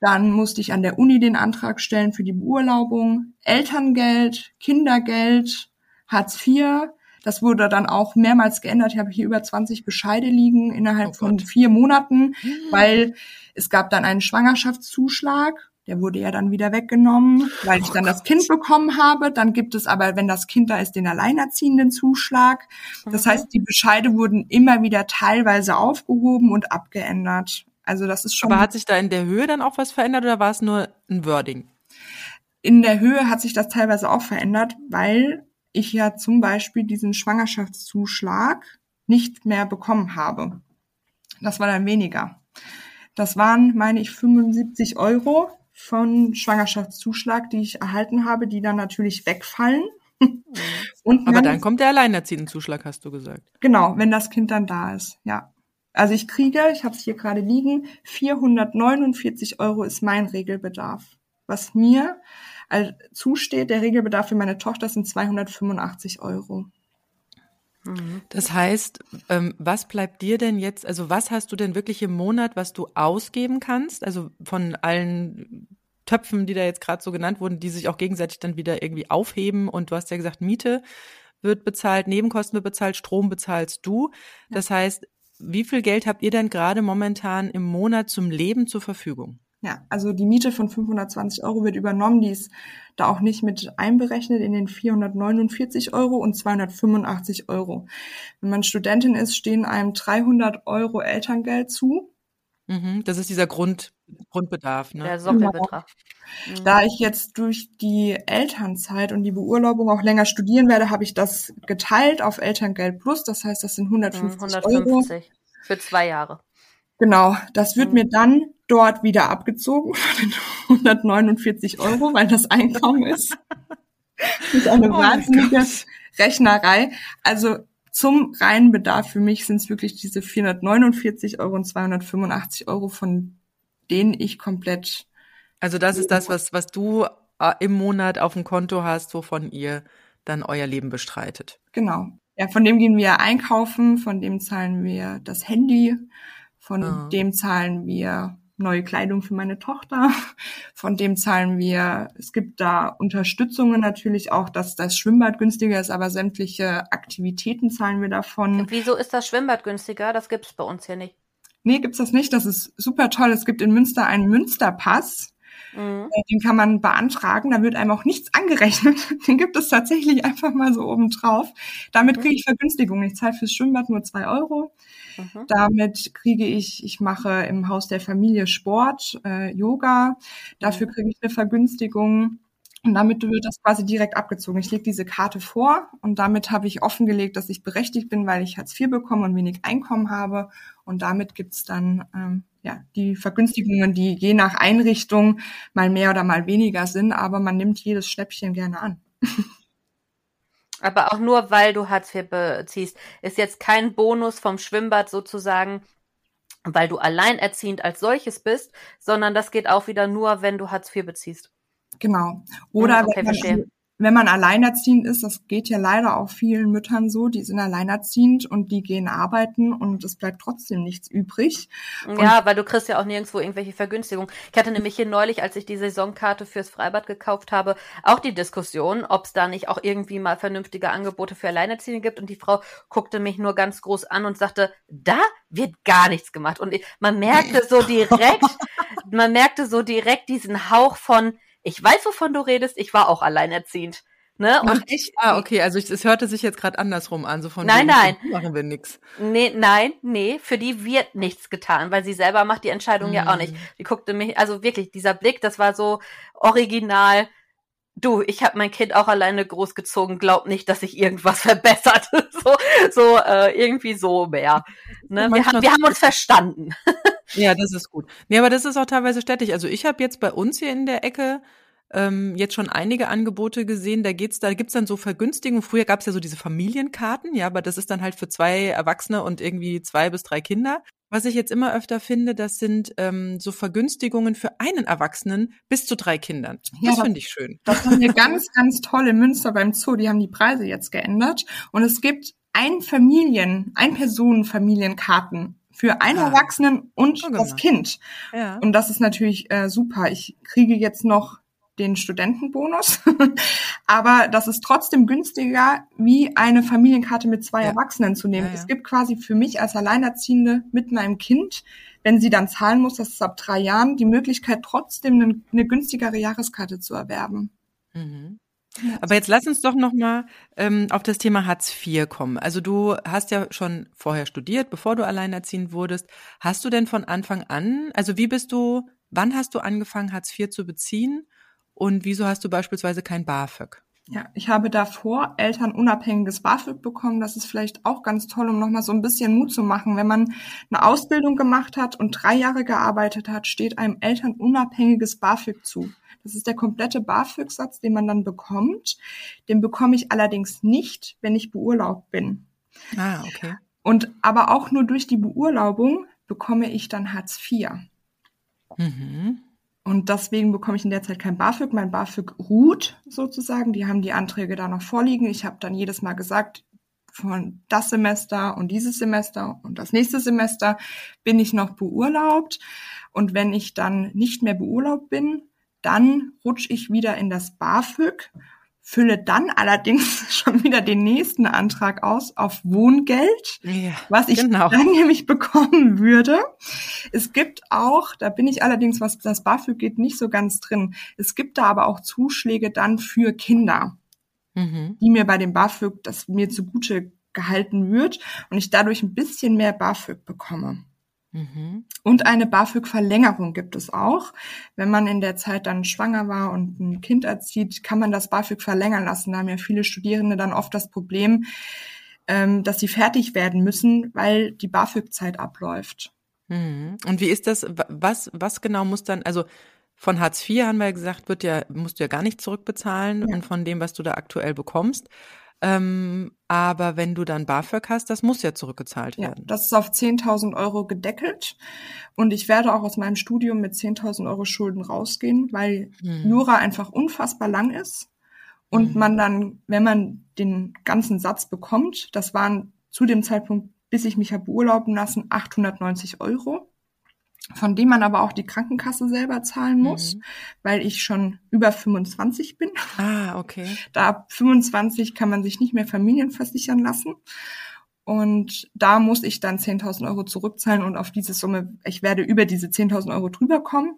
Dann musste ich an der Uni den Antrag stellen für die Beurlaubung. Elterngeld, Kindergeld, Hartz IV. Das wurde dann auch mehrmals geändert. Ich habe hier über 20 Bescheide liegen innerhalb oh von vier Monaten, mhm. weil es gab dann einen Schwangerschaftszuschlag der wurde ja dann wieder weggenommen, weil ich dann das Kind bekommen habe. Dann gibt es aber, wenn das Kind da ist, den alleinerziehenden Zuschlag. Das heißt, die Bescheide wurden immer wieder teilweise aufgehoben und abgeändert. Also das ist schon. Aber hat sich da in der Höhe dann auch was verändert oder war es nur ein Wording? In der Höhe hat sich das teilweise auch verändert, weil ich ja zum Beispiel diesen Schwangerschaftszuschlag nicht mehr bekommen habe. Das war dann weniger. Das waren, meine ich, 75 Euro von Schwangerschaftszuschlag, die ich erhalten habe, die dann natürlich wegfallen. Und Aber dann kommt der Alleinerziehendenzuschlag, hast du gesagt. Genau, wenn das Kind dann da ist, ja. Also ich kriege, ich habe es hier gerade liegen, 449 Euro ist mein Regelbedarf. Was mir zusteht, der Regelbedarf für meine Tochter sind 285 Euro. Mhm. Das heißt, ähm, was bleibt dir denn jetzt, also was hast du denn wirklich im Monat, was du ausgeben kannst? Also von allen Töpfen, die da jetzt gerade so genannt wurden, die sich auch gegenseitig dann wieder irgendwie aufheben und du hast ja gesagt, Miete wird bezahlt, Nebenkosten wird bezahlt, Strom bezahlst du. Das heißt, wie viel Geld habt ihr denn gerade momentan im Monat zum Leben zur Verfügung? Ja, also die Miete von 520 Euro wird übernommen, die ist da auch nicht mit einberechnet in den 449 Euro und 285 Euro. Wenn man Studentin ist, stehen einem 300 Euro Elterngeld zu. Mhm, das ist dieser Grund, Grundbedarf, ne? Der Sockelbetrag. Genau. Da ich jetzt durch die Elternzeit und die Beurlaubung auch länger studieren werde, habe ich das geteilt auf Elterngeld Plus. Das heißt, das sind 150, 150 Euro. Für zwei Jahre. Genau, das wird mhm. mir dann dort wieder abgezogen von den 149 Euro, weil das Einkommen ist. Das ist eine oh wahnsinnige Rechnerei. Also zum reinen Bedarf für mich sind es wirklich diese 449 Euro und 285 Euro, von denen ich komplett. Also das ist das, was, was du äh, im Monat auf dem Konto hast, wovon ihr dann euer Leben bestreitet. Genau. Ja, von dem gehen wir einkaufen, von dem zahlen wir das Handy, von ah. dem zahlen wir neue Kleidung für meine Tochter. Von dem zahlen wir, es gibt da Unterstützungen natürlich auch, dass das Schwimmbad günstiger ist, aber sämtliche Aktivitäten zahlen wir davon. Wieso ist das Schwimmbad günstiger? Das gibt's bei uns hier nicht. Nee, gibt's das nicht. Das ist super toll. Es gibt in Münster einen Münsterpass. Mhm. Äh, den kann man beantragen, da wird einem auch nichts angerechnet. Den gibt es tatsächlich einfach mal so oben drauf. Damit mhm. kriege ich Vergünstigung. Ich zahle fürs Schwimmbad nur zwei Euro. Mhm. Damit kriege ich, ich mache im Haus der Familie Sport, äh, Yoga. Dafür kriege ich eine Vergünstigung. Und damit wird das quasi direkt abgezogen. Ich lege diese Karte vor und damit habe ich offengelegt, dass ich berechtigt bin, weil ich Hartz IV bekomme und wenig Einkommen habe. Und damit gibt's dann ähm, ja die Vergünstigungen, die je nach Einrichtung mal mehr oder mal weniger sind, aber man nimmt jedes Schnäppchen gerne an. Aber auch nur, weil du Hartz IV beziehst. Ist jetzt kein Bonus vom Schwimmbad sozusagen, weil du alleinerziehend als solches bist, sondern das geht auch wieder nur, wenn du Hartz IV beziehst. Genau. Oder okay, wenn, man, wenn man alleinerziehend ist, das geht ja leider auch vielen Müttern so, die sind alleinerziehend und die gehen arbeiten und es bleibt trotzdem nichts übrig. Ja, und weil du kriegst ja auch nirgendwo irgendwelche Vergünstigungen. Ich hatte nämlich hier neulich, als ich die Saisonkarte fürs Freibad gekauft habe, auch die Diskussion, ob es da nicht auch irgendwie mal vernünftige Angebote für Alleinerziehende gibt und die Frau guckte mich nur ganz groß an und sagte, da wird gar nichts gemacht. Und man merkte so direkt, man merkte so direkt diesen Hauch von, ich weiß, wovon du redest, ich war auch alleinerziehend. Ne? Und Ach, ich, ah, okay, also es hörte sich jetzt gerade andersrum an, so von nein, nein, machen wir nix. Nee, nein, nee, für die wird nichts getan, weil sie selber macht die Entscheidung mm. ja auch nicht. Die guckte mich, also wirklich, dieser Blick, das war so original, du, ich habe mein Kind auch alleine großgezogen, glaub nicht, dass sich irgendwas verbessert. so, so äh, irgendwie so mehr. Ne? Wir, haben, wir haben uns verstanden. ja, das ist gut. Nee, aber das ist auch teilweise städtisch. Also ich habe jetzt bei uns hier in der Ecke ähm, jetzt schon einige Angebote gesehen. Da geht's, da gibt's dann so Vergünstigungen. Früher gab's ja so diese Familienkarten, ja, aber das ist dann halt für zwei Erwachsene und irgendwie zwei bis drei Kinder. Was ich jetzt immer öfter finde, das sind ähm, so Vergünstigungen für einen Erwachsenen bis zu drei Kindern. Das ja, finde ich schön. Das haben wir ganz, ganz toll in Münster beim Zoo. Die haben die Preise jetzt geändert. Und es gibt ein Familien, ein Personenfamilienkarten für einen ah. Erwachsenen und oh, das Kind. Ja. Und das ist natürlich äh, super. Ich kriege jetzt noch den Studentenbonus. Aber das ist trotzdem günstiger, wie eine Familienkarte mit zwei ja. Erwachsenen zu nehmen. Ja, ja. Es gibt quasi für mich als Alleinerziehende mit meinem Kind, wenn sie dann zahlen muss, das ist ab drei Jahren, die Möglichkeit trotzdem eine, eine günstigere Jahreskarte zu erwerben. Mhm. Aber jetzt lass uns doch noch mal ähm, auf das Thema Hartz IV kommen. Also du hast ja schon vorher studiert, bevor du alleinerziehend wurdest. Hast du denn von Anfang an, also wie bist du, wann hast du angefangen Hartz IV zu beziehen und wieso hast du beispielsweise kein BAföG? Ja, ich habe davor elternunabhängiges BAföG bekommen. Das ist vielleicht auch ganz toll, um nochmal so ein bisschen Mut zu machen. Wenn man eine Ausbildung gemacht hat und drei Jahre gearbeitet hat, steht einem elternunabhängiges BAföG zu. Das ist der komplette BAföG-Satz, den man dann bekommt. Den bekomme ich allerdings nicht, wenn ich beurlaubt bin. Ah, okay. Und aber auch nur durch die Beurlaubung bekomme ich dann Hartz IV. Mhm. Und deswegen bekomme ich in der Zeit kein BAföG. Mein BAföG ruht sozusagen. Die haben die Anträge da noch vorliegen. Ich habe dann jedes Mal gesagt, von das Semester und dieses Semester und das nächste Semester bin ich noch beurlaubt. Und wenn ich dann nicht mehr beurlaubt bin, dann rutsche ich wieder in das BAföG fülle dann allerdings schon wieder den nächsten Antrag aus auf Wohngeld, ja, was ich genau. dann nämlich bekommen würde. Es gibt auch, da bin ich allerdings, was das BAföG geht, nicht so ganz drin. Es gibt da aber auch Zuschläge dann für Kinder, mhm. die mir bei dem BAföG, das mir zugute gehalten wird und ich dadurch ein bisschen mehr BAföG bekomme. Mhm. Und eine BAföG-Verlängerung gibt es auch. Wenn man in der Zeit dann schwanger war und ein Kind erzieht, kann man das BAföG verlängern lassen. Da haben ja viele Studierende dann oft das Problem, ähm, dass sie fertig werden müssen, weil die BAföG-Zeit abläuft. Mhm. Und wie ist das? Was, was genau muss dann, also von Hartz IV haben wir gesagt, wird ja, musst du ja gar nicht zurückbezahlen ja. und von dem, was du da aktuell bekommst. Ähm, aber wenn du dann BAföG hast, das muss ja zurückgezahlt werden. Ja, das ist auf 10.000 Euro gedeckelt. Und ich werde auch aus meinem Studium mit 10.000 Euro Schulden rausgehen, weil hm. Jura einfach unfassbar lang ist. Und hm. man dann, wenn man den ganzen Satz bekommt, das waren zu dem Zeitpunkt, bis ich mich habe beurlauben lassen, 890 Euro von dem man aber auch die Krankenkasse selber zahlen muss, mhm. weil ich schon über 25 bin. Ah, okay. Da ab 25 kann man sich nicht mehr Familien versichern lassen. Und da muss ich dann 10.000 Euro zurückzahlen und auf diese Summe, ich werde über diese 10.000 Euro drüber kommen.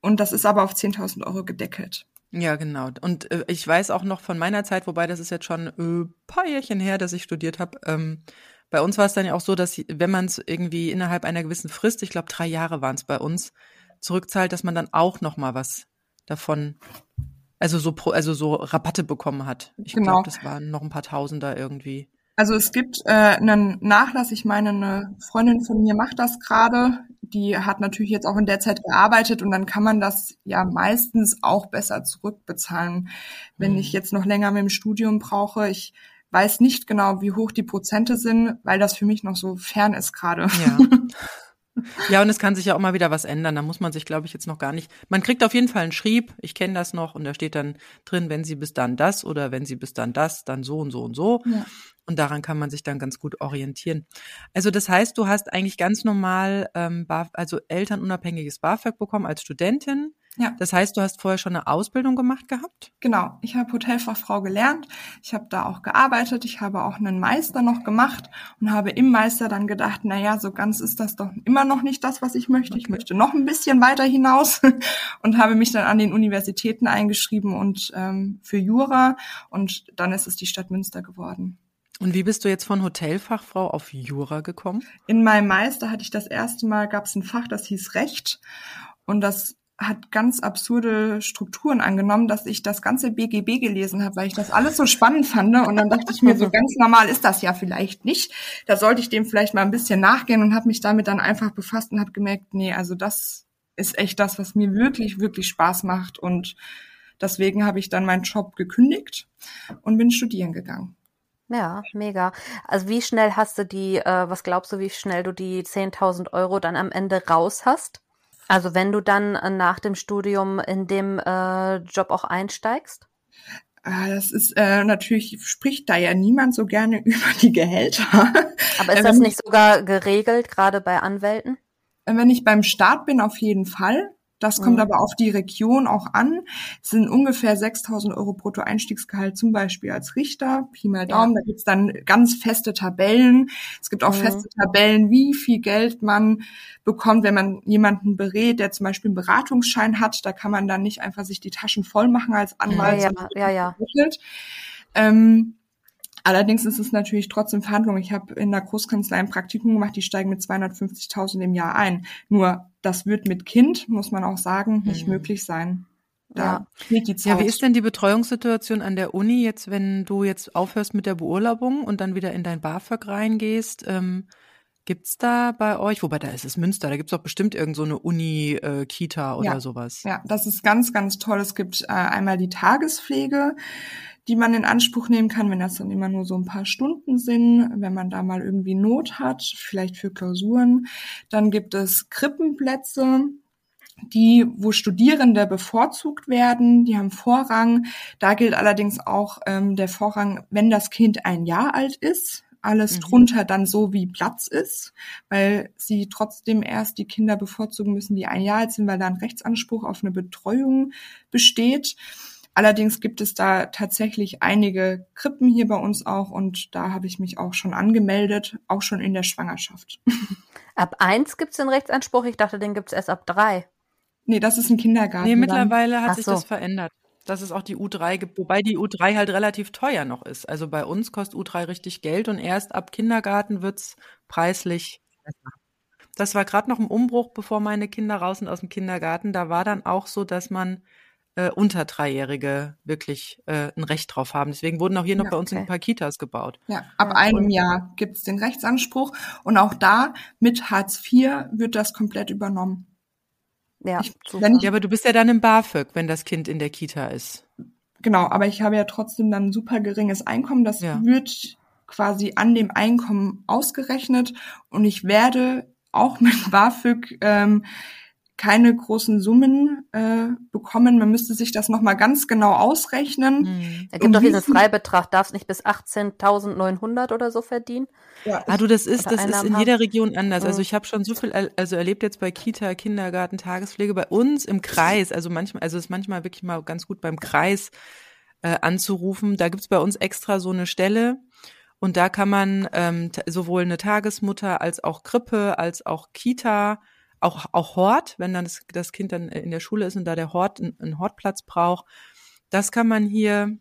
Und das ist aber auf 10.000 Euro gedeckelt. Ja, genau. Und äh, ich weiß auch noch von meiner Zeit, wobei das ist jetzt schon ein äh, paar Jährchen her, dass ich studiert habe, ähm, bei uns war es dann ja auch so, dass wenn man es irgendwie innerhalb einer gewissen Frist, ich glaube drei Jahre waren es bei uns, zurückzahlt, dass man dann auch noch mal was davon, also so also so Rabatte bekommen hat. Ich genau. glaube, das waren noch ein paar Tausender irgendwie. Also es gibt äh, einen Nachlass. Ich meine, eine Freundin von mir macht das gerade. Die hat natürlich jetzt auch in der Zeit gearbeitet und dann kann man das ja meistens auch besser zurückbezahlen. Wenn hm. ich jetzt noch länger mit dem Studium brauche, ich weiß nicht genau, wie hoch die Prozente sind, weil das für mich noch so fern ist gerade. Ja. Ja, und es kann sich ja auch mal wieder was ändern. Da muss man sich, glaube ich, jetzt noch gar nicht. Man kriegt auf jeden Fall einen Schrieb. Ich kenne das noch und da steht dann drin, wenn Sie bis dann das oder wenn Sie bis dann das, dann so und so und so. Ja. Und daran kann man sich dann ganz gut orientieren. Also das heißt, du hast eigentlich ganz normal, ähm, also elternunabhängiges BAföG bekommen als Studentin. Ja. Das heißt, du hast vorher schon eine Ausbildung gemacht gehabt? Genau, ich habe Hotelfachfrau gelernt. Ich habe da auch gearbeitet. Ich habe auch einen Meister noch gemacht und habe im Meister dann gedacht, na ja, so ganz ist das doch immer noch nicht das, was ich möchte. Ich möchte noch ein bisschen weiter hinaus und habe mich dann an den Universitäten eingeschrieben und ähm, für Jura und dann ist es die Stadt Münster geworden. Und wie bist du jetzt von Hotelfachfrau auf Jura gekommen? In meinem Meister hatte ich das erste Mal, gab es ein Fach, das hieß Recht. Und das hat ganz absurde Strukturen angenommen, dass ich das ganze BGB gelesen habe, weil ich das alles so spannend fand. Und dann dachte ich mir, so ganz normal ist das ja vielleicht nicht. Da sollte ich dem vielleicht mal ein bisschen nachgehen und habe mich damit dann einfach befasst und habe gemerkt, nee, also das ist echt das, was mir wirklich, wirklich Spaß macht. Und deswegen habe ich dann meinen Job gekündigt und bin studieren gegangen. Ja, mega. Also wie schnell hast du die, äh, was glaubst du, wie schnell du die 10.000 Euro dann am Ende raus hast? Also wenn du dann äh, nach dem Studium in dem äh, Job auch einsteigst? Ah, das ist äh, natürlich, spricht da ja niemand so gerne über die Gehälter. Aber ist Äh, das wenn nicht sogar geregelt, gerade bei Anwälten? Wenn ich beim Start bin, auf jeden Fall. Das kommt Mhm. aber auf die Region auch an. Es sind ungefähr 6.000 Euro Bruttoeinstiegsgehalt zum Beispiel als Richter. Pi mal Daumen. Da gibt's dann ganz feste Tabellen. Es gibt auch Mhm. feste Tabellen, wie viel Geld man bekommt, wenn man jemanden berät, der zum Beispiel einen Beratungsschein hat. Da kann man dann nicht einfach sich die Taschen voll machen als Anwalt. Ja, ja, ja. ermittelt. Ähm, allerdings ist es natürlich trotzdem Verhandlung. Ich habe in der Großkanzlei ein Praktikum gemacht, die steigen mit 250.000 im Jahr ein. Nur das wird mit Kind, muss man auch sagen, nicht Mhm. möglich sein. Da Ja. Ja, wie ist denn die Betreuungssituation an der Uni jetzt, wenn du jetzt aufhörst mit der Beurlaubung und dann wieder in dein BAföG reingehst? Ähm, gibt's da bei euch, wobei da ist es Münster, da gibt's doch bestimmt irgend so eine Uni-Kita oder Ja. sowas. Ja, das ist ganz, ganz toll. Es gibt äh, einmal die Tagespflege, die man in Anspruch nehmen kann, wenn das dann immer nur so ein paar Stunden sind, wenn man da mal irgendwie Not hat, vielleicht für Klausuren. Dann gibt es Krippenplätze, die, wo Studierende bevorzugt werden, die haben Vorrang. Da gilt allerdings auch ähm, der Vorrang, wenn das Kind ein Jahr alt ist. Alles Mhm. drunter dann so, wie Platz ist, weil sie trotzdem erst die Kinder bevorzugen müssen, die ein Jahr alt sind, weil da ein Rechtsanspruch auf eine Betreuung besteht. Allerdings gibt es da tatsächlich einige Krippen hier bei uns auch und da habe ich mich auch schon angemeldet, auch schon in der Schwangerschaft. Ab eins gibt's den Rechtsanspruch. Ich dachte, den gibt's erst ab drei. nee, das ist ein Kindergarten. Nee, dann. mittlerweile hat Ach sich so. das verändert. Dass es auch die U3 gibt, wobei die U3 halt relativ teuer noch ist. Also bei uns kostet U3 richtig Geld und erst ab Kindergarten wird's preislich besser. Das war gerade noch im Umbruch, bevor meine Kinder raus sind aus dem Kindergarten. Da war dann auch so, dass man äh, unter Dreijährige wirklich äh, ein Recht drauf haben. Deswegen wurden auch hier noch Ja, bei uns okay. ein paar Kitas gebaut. Ja, ab einem cool. Jahr gibt es den Rechtsanspruch und auch da mit Hartz IV wird das komplett übernommen. Ja, Ich- super. wenn ich- Ja, aber du bist ja dann im BAföG, wenn das Kind in der Kita ist. Genau, aber ich habe ja trotzdem dann ein super geringes Einkommen. Das Ja. wird quasi an dem Einkommen ausgerechnet und ich werde auch mit BAföG ähm, keine großen Summen äh, bekommen. Man müsste sich das nochmal ganz genau ausrechnen. Hm. Da gibt um doch diesen Freibetrag, darfst nicht bis 18.900 oder so verdienen. Ja, Ah, du, das ist, das ist in haben. jeder Region anders. Also Mhm. ich habe schon so viel also erlebt jetzt bei Kita, Kindergarten, Tagespflege, bei uns im Kreis, also manchmal, also es ist manchmal wirklich mal ganz gut beim Kreis äh, anzurufen. Da gibt's bei uns extra so eine Stelle und da kann man ähm, sowohl eine Tagesmutter als auch Krippe, als auch Kita, auch, auch Hort, wenn dann das, das Kind dann in der Schule ist und da der Hort einen, Hortplatz braucht, das kann man hier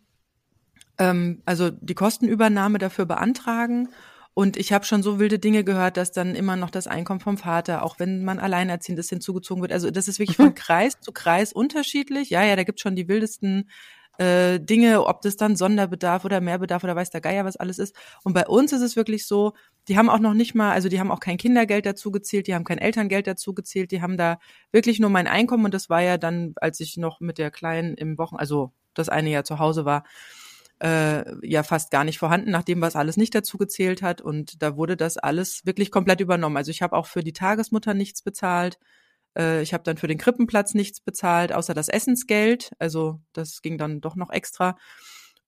ähm, also die Kostenübernahme dafür beantragen. Und ich habe schon so wilde Dinge gehört, dass dann immer noch das Einkommen vom Vater, auch wenn man alleinerziehend ist, hinzugezogen wird. Also das ist wirklich von Kreis zu Kreis unterschiedlich. Ja, ja, da gibt's schon die wildesten äh, Dinge, ob das dann Sonderbedarf oder Mehrbedarf oder weiß der Geier, was alles ist. Und bei uns ist es wirklich so, die haben auch noch nicht mal, also die haben auch kein Kindergeld dazu gezählt, die haben kein Elterngeld dazu gezählt, die haben da wirklich nur mein Einkommen und das war ja dann, als ich noch mit der Kleinen im Wochen, also das eine Jahr zu Hause war, äh, ja fast gar nicht vorhanden, nachdem was alles nicht dazu gezählt hat. Und da wurde das alles wirklich komplett übernommen. Also ich habe auch für die Tagesmutter nichts bezahlt. Äh, ich habe dann für den Krippenplatz nichts bezahlt, außer das Essensgeld. Also das ging dann doch noch extra.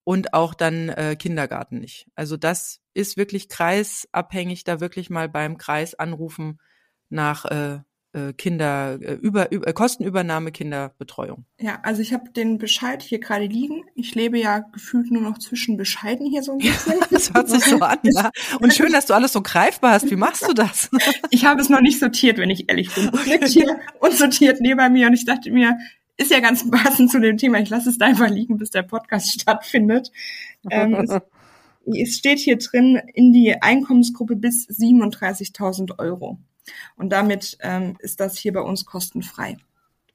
Und auch dann äh, Kindergarten nicht. Also das ist wirklich kreisabhängig, da wirklich mal beim Kreis anrufen nach äh, äh, Kinder, äh, über, über Kostenübernahme Kinderbetreuung. Ja, also ich habe den Bescheid hier gerade liegen. Ich lebe ja gefühlt nur noch zwischen Bescheiden hier so ein bisschen. das hört sich so an, ja. Und schön, dass du alles so greifbar hast. Wie machst du das? ich habe es noch nicht sortiert, wenn ich ehrlich bin. Es liegt hier unsortiert neben mir und ich dachte mir, ist ja ganz passend zu dem Thema. Ich lasse es da einfach liegen, bis der Podcast stattfindet. Ähm, es, es steht hier drin in die Einkommensgruppe bis 37.000 Euro. Und damit ähm, ist das hier bei uns kostenfrei.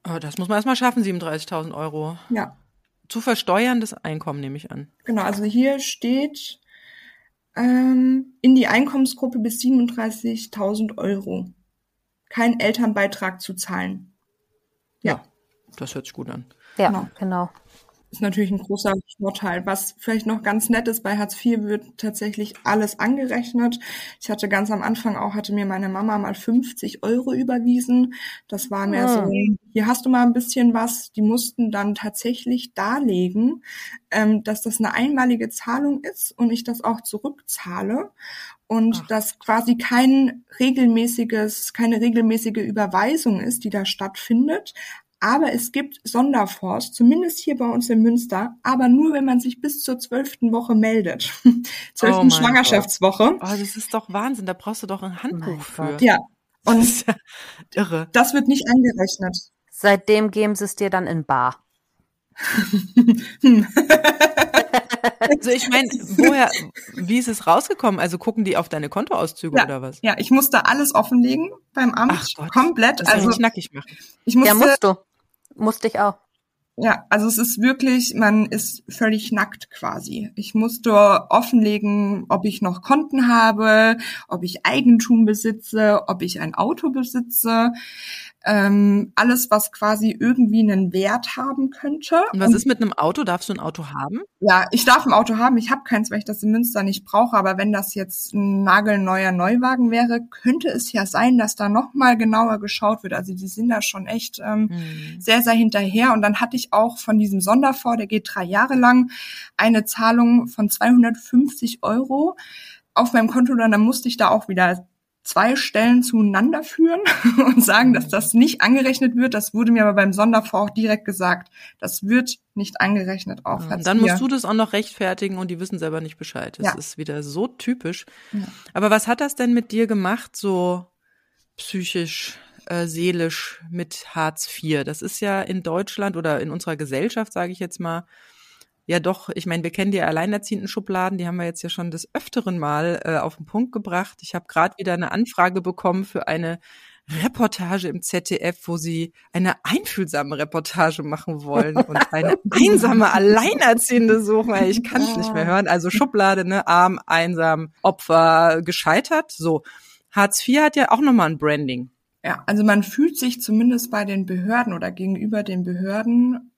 Oh, das muss man erstmal schaffen, 37.000 Euro. Ja. Zu versteuerndes Einkommen, nehme ich an. Genau, also hier steht ähm, in die Einkommensgruppe bis 37.000 Euro. Kein Elternbeitrag zu zahlen. Ja. ja. Das hört sich gut an. Ja, genau. genau ist natürlich ein großer Vorteil. Was vielleicht noch ganz nett ist, bei Hartz IV wird tatsächlich alles angerechnet. Ich hatte ganz am Anfang auch, hatte mir meine Mama mal 50 Euro überwiesen. Das war mehr so, ah. hier hast du mal ein bisschen was. Die mussten dann tatsächlich darlegen, ähm, dass das eine einmalige Zahlung ist und ich das auch zurückzahle und Ach. dass quasi kein regelmäßiges, keine regelmäßige Überweisung ist, die da stattfindet, aber es gibt Sonderfonds, zumindest hier bei uns in Münster, aber nur, wenn man sich bis zur zwölften Woche meldet. Zwölften oh Schwangerschaftswoche. Gott. Oh, das ist doch Wahnsinn. Da brauchst du doch ein Handbuch für. Ja. Und das, ja irre. das wird nicht angerechnet. Seitdem geben sie es dir dann in Bar. also ich meine, woher, wie ist es rausgekommen? Also gucken die auf deine Kontoauszüge ja, oder was? Ja, ich musste alles offenlegen beim Amt. Ach Gott, komplett. Das also knackig machen. Ich musste, ja, musst du. Musste ich auch. Ja, also es ist wirklich, man ist völlig nackt quasi. Ich musste offenlegen, ob ich noch Konten habe, ob ich Eigentum besitze, ob ich ein Auto besitze ähm, alles, was quasi irgendwie einen Wert haben könnte. Und was und, ist mit einem Auto? Darfst du ein Auto haben? Ja, ich darf ein Auto haben. Ich habe keins, weil ich das in Münster nicht brauche. Aber wenn das jetzt ein nagelneuer Neuwagen wäre, könnte es ja sein, dass da noch mal genauer geschaut wird. Also die sind da schon echt ähm, hm. sehr, sehr hinterher. Und dann hatte ich auch von diesem Sonderfonds, der geht drei Jahre lang, eine Zahlung von 250 Euro auf meinem Konto. Und dann musste ich da auch wieder zwei Stellen zueinander führen und sagen, dass das nicht angerechnet wird. Das wurde mir aber beim Sonderfonds auch direkt gesagt. Das wird nicht angerechnet auf ja, Dann musst du das auch noch rechtfertigen und die wissen selber nicht Bescheid. Das ja. ist wieder so typisch. Ja. Aber was hat das denn mit dir gemacht, so psychisch, äh, seelisch mit Hartz IV? Das ist ja in Deutschland oder in unserer Gesellschaft, sage ich jetzt mal, ja doch, ich meine, wir kennen die alleinerziehenden Schubladen, die haben wir jetzt ja schon des öfteren Mal äh, auf den Punkt gebracht. Ich habe gerade wieder eine Anfrage bekommen für eine Reportage im ZDF, wo sie eine einfühlsame Reportage machen wollen und eine einsame Alleinerziehende suchen. Ich kann es nicht mehr hören. Also Schublade, ne, arm, einsam, Opfer, gescheitert. So. Hartz IV hat ja auch nochmal ein Branding. Ja, also man fühlt sich zumindest bei den Behörden oder gegenüber den Behörden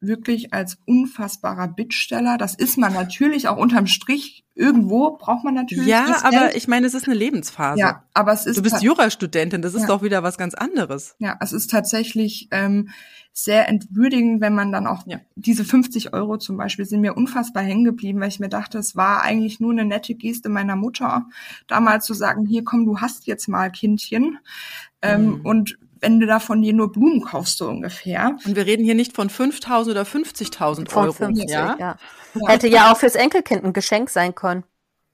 wirklich als unfassbarer Bittsteller. Das ist man natürlich auch unterm Strich. Irgendwo braucht man natürlich. Ja, aber Geld. ich meine, es ist eine Lebensphase. Ja, aber es ist. Du bist Jurastudentin, das ist ja. doch wieder was ganz anderes. Ja, es ist tatsächlich ähm, sehr entwürdigend, wenn man dann auch ja. diese 50 Euro zum Beispiel sind mir unfassbar hängen geblieben, weil ich mir dachte, es war eigentlich nur eine nette Geste meiner Mutter, damals zu sagen, hier komm, du hast jetzt mal Kindchen. Ähm, mhm. Und wenn du davon dir nur Blumen kaufst, so ungefähr. Und wir reden hier nicht von 5.000 oder 50.000 Euro. 50, ja? Ja. ja? Hätte ja auch fürs Enkelkind ein Geschenk sein können.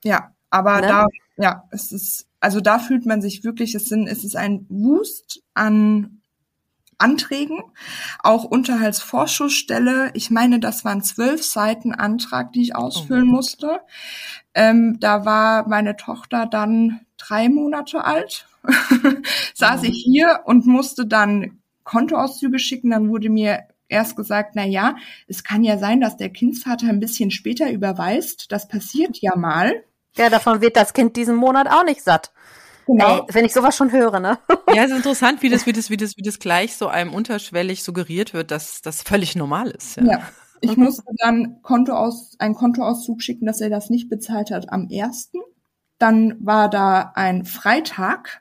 Ja, aber ne? da, ja, es ist, also da fühlt man sich wirklich, es sind, es ist ein Wust an Anträgen, auch Unterhaltsvorschussstelle. Ich meine, das waren zwölf Seiten Antrag, die ich ausfüllen oh musste. Ähm, da war meine Tochter dann drei Monate alt saß ich hier und musste dann Kontoauszüge schicken. Dann wurde mir erst gesagt, na ja, es kann ja sein, dass der Kindsvater ein bisschen später überweist. Das passiert ja mal. Ja, davon wird das Kind diesen Monat auch nicht satt. Genau. Ey, wenn ich sowas schon höre, ne? Ja, es ist interessant, wie das, wie das, wie das, wie das gleich so einem unterschwellig suggeriert wird, dass das völlig normal ist. Ja. ja. Ich musste dann Kontoaus, einen Kontoauszug schicken, dass er das nicht bezahlt hat am ersten. Dann war da ein Freitag.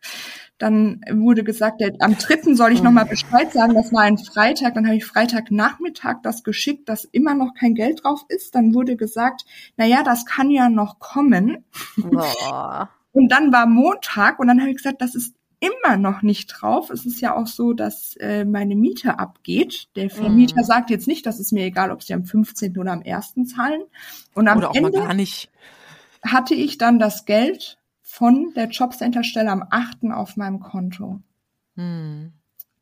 Dann wurde gesagt, der, am dritten soll ich nochmal Bescheid sagen, das war ein Freitag. Dann habe ich Freitagnachmittag das geschickt, dass immer noch kein Geld drauf ist. Dann wurde gesagt, na ja, das kann ja noch kommen. Boah. Und dann war Montag und dann habe ich gesagt, das ist immer noch nicht drauf. Es ist ja auch so, dass äh, meine Miete abgeht. Der Vermieter Mhm. sagt jetzt nicht, dass es mir egal, ob sie am 15. oder am 1. zahlen. Und am Oder auch mal Ende gar nicht. Hatte ich dann das Geld von der Jobcenter-Stelle am 8. auf meinem Konto, Hm.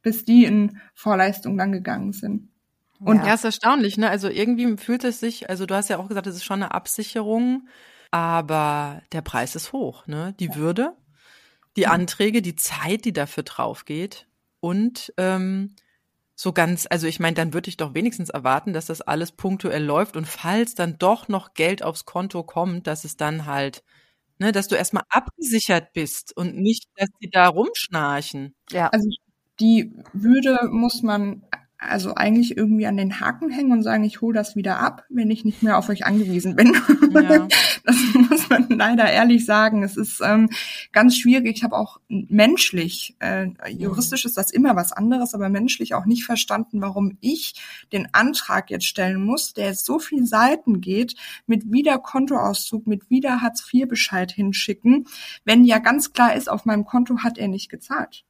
bis die in Vorleistung dann gegangen sind. Und Ja, ist erstaunlich, ne? Also irgendwie fühlt es sich, also du hast ja auch gesagt, es ist schon eine Absicherung, aber der Preis ist hoch, ne? Die Würde, die Anträge, die Zeit, die dafür drauf geht und ähm, so ganz, also ich meine, dann würde ich doch wenigstens erwarten, dass das alles punktuell läuft und falls dann doch noch Geld aufs Konto kommt, dass es dann halt, ne, dass du erstmal abgesichert bist und nicht, dass die da rumschnarchen. Ja. Also die Würde muss man also eigentlich irgendwie an den Haken hängen und sagen, ich hole das wieder ab, wenn ich nicht mehr auf euch angewiesen bin. Ja. Das muss man leider ehrlich sagen. Es ist ähm, ganz schwierig. Ich habe auch menschlich, äh, juristisch ist das immer was anderes, aber menschlich auch nicht verstanden, warum ich den Antrag jetzt stellen muss, der so viel Seiten geht, mit wieder Kontoauszug, mit wieder Hartz-IV-Bescheid hinschicken, wenn ja ganz klar ist, auf meinem Konto hat er nicht gezahlt.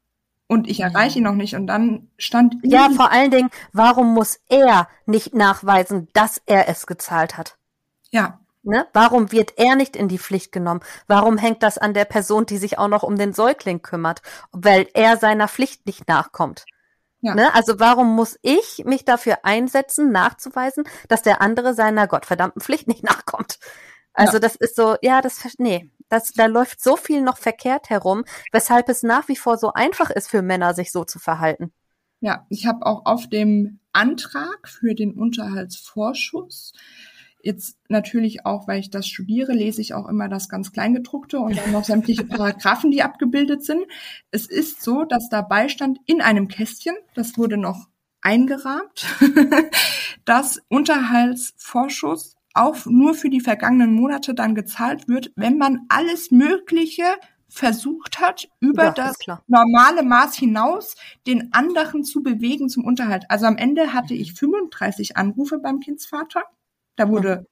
Und ich erreiche ihn noch nicht. Und dann stand Ja, vor allen Dingen, warum muss er nicht nachweisen, dass er es gezahlt hat? ja, Ne? Warum wird er nicht in die Pflicht genommen? Warum hängt das an der Person, die sich auch noch um den Säugling kümmert, weil er seiner Pflicht nicht nachkommt? Ja. Ne? Also warum muss ich mich dafür einsetzen, nachzuweisen, dass der andere seiner gottverdammten Pflicht nicht nachkommt? Also Ja. das ist so, ja, das, nee, das, da läuft so viel noch verkehrt herum, weshalb es nach wie vor so einfach ist für Männer, sich so zu verhalten. Ja, ich habe auch auf dem Antrag für den Unterhaltsvorschuss jetzt natürlich auch, weil ich das studiere, lese ich auch immer das ganz Kleingedruckte und dann noch sämtliche Paragraphen, die abgebildet sind. Es ist so, dass dabei stand in einem Kästchen, das wurde noch eingerahmt, dass Unterhaltsvorschuss auch nur für die vergangenen Monate dann gezahlt wird, wenn man alles Mögliche versucht hat, über Ja, das normale Maß hinaus den anderen zu bewegen zum Unterhalt. Also am Ende hatte ich 35 Anrufe beim Kindsvater. Da wurde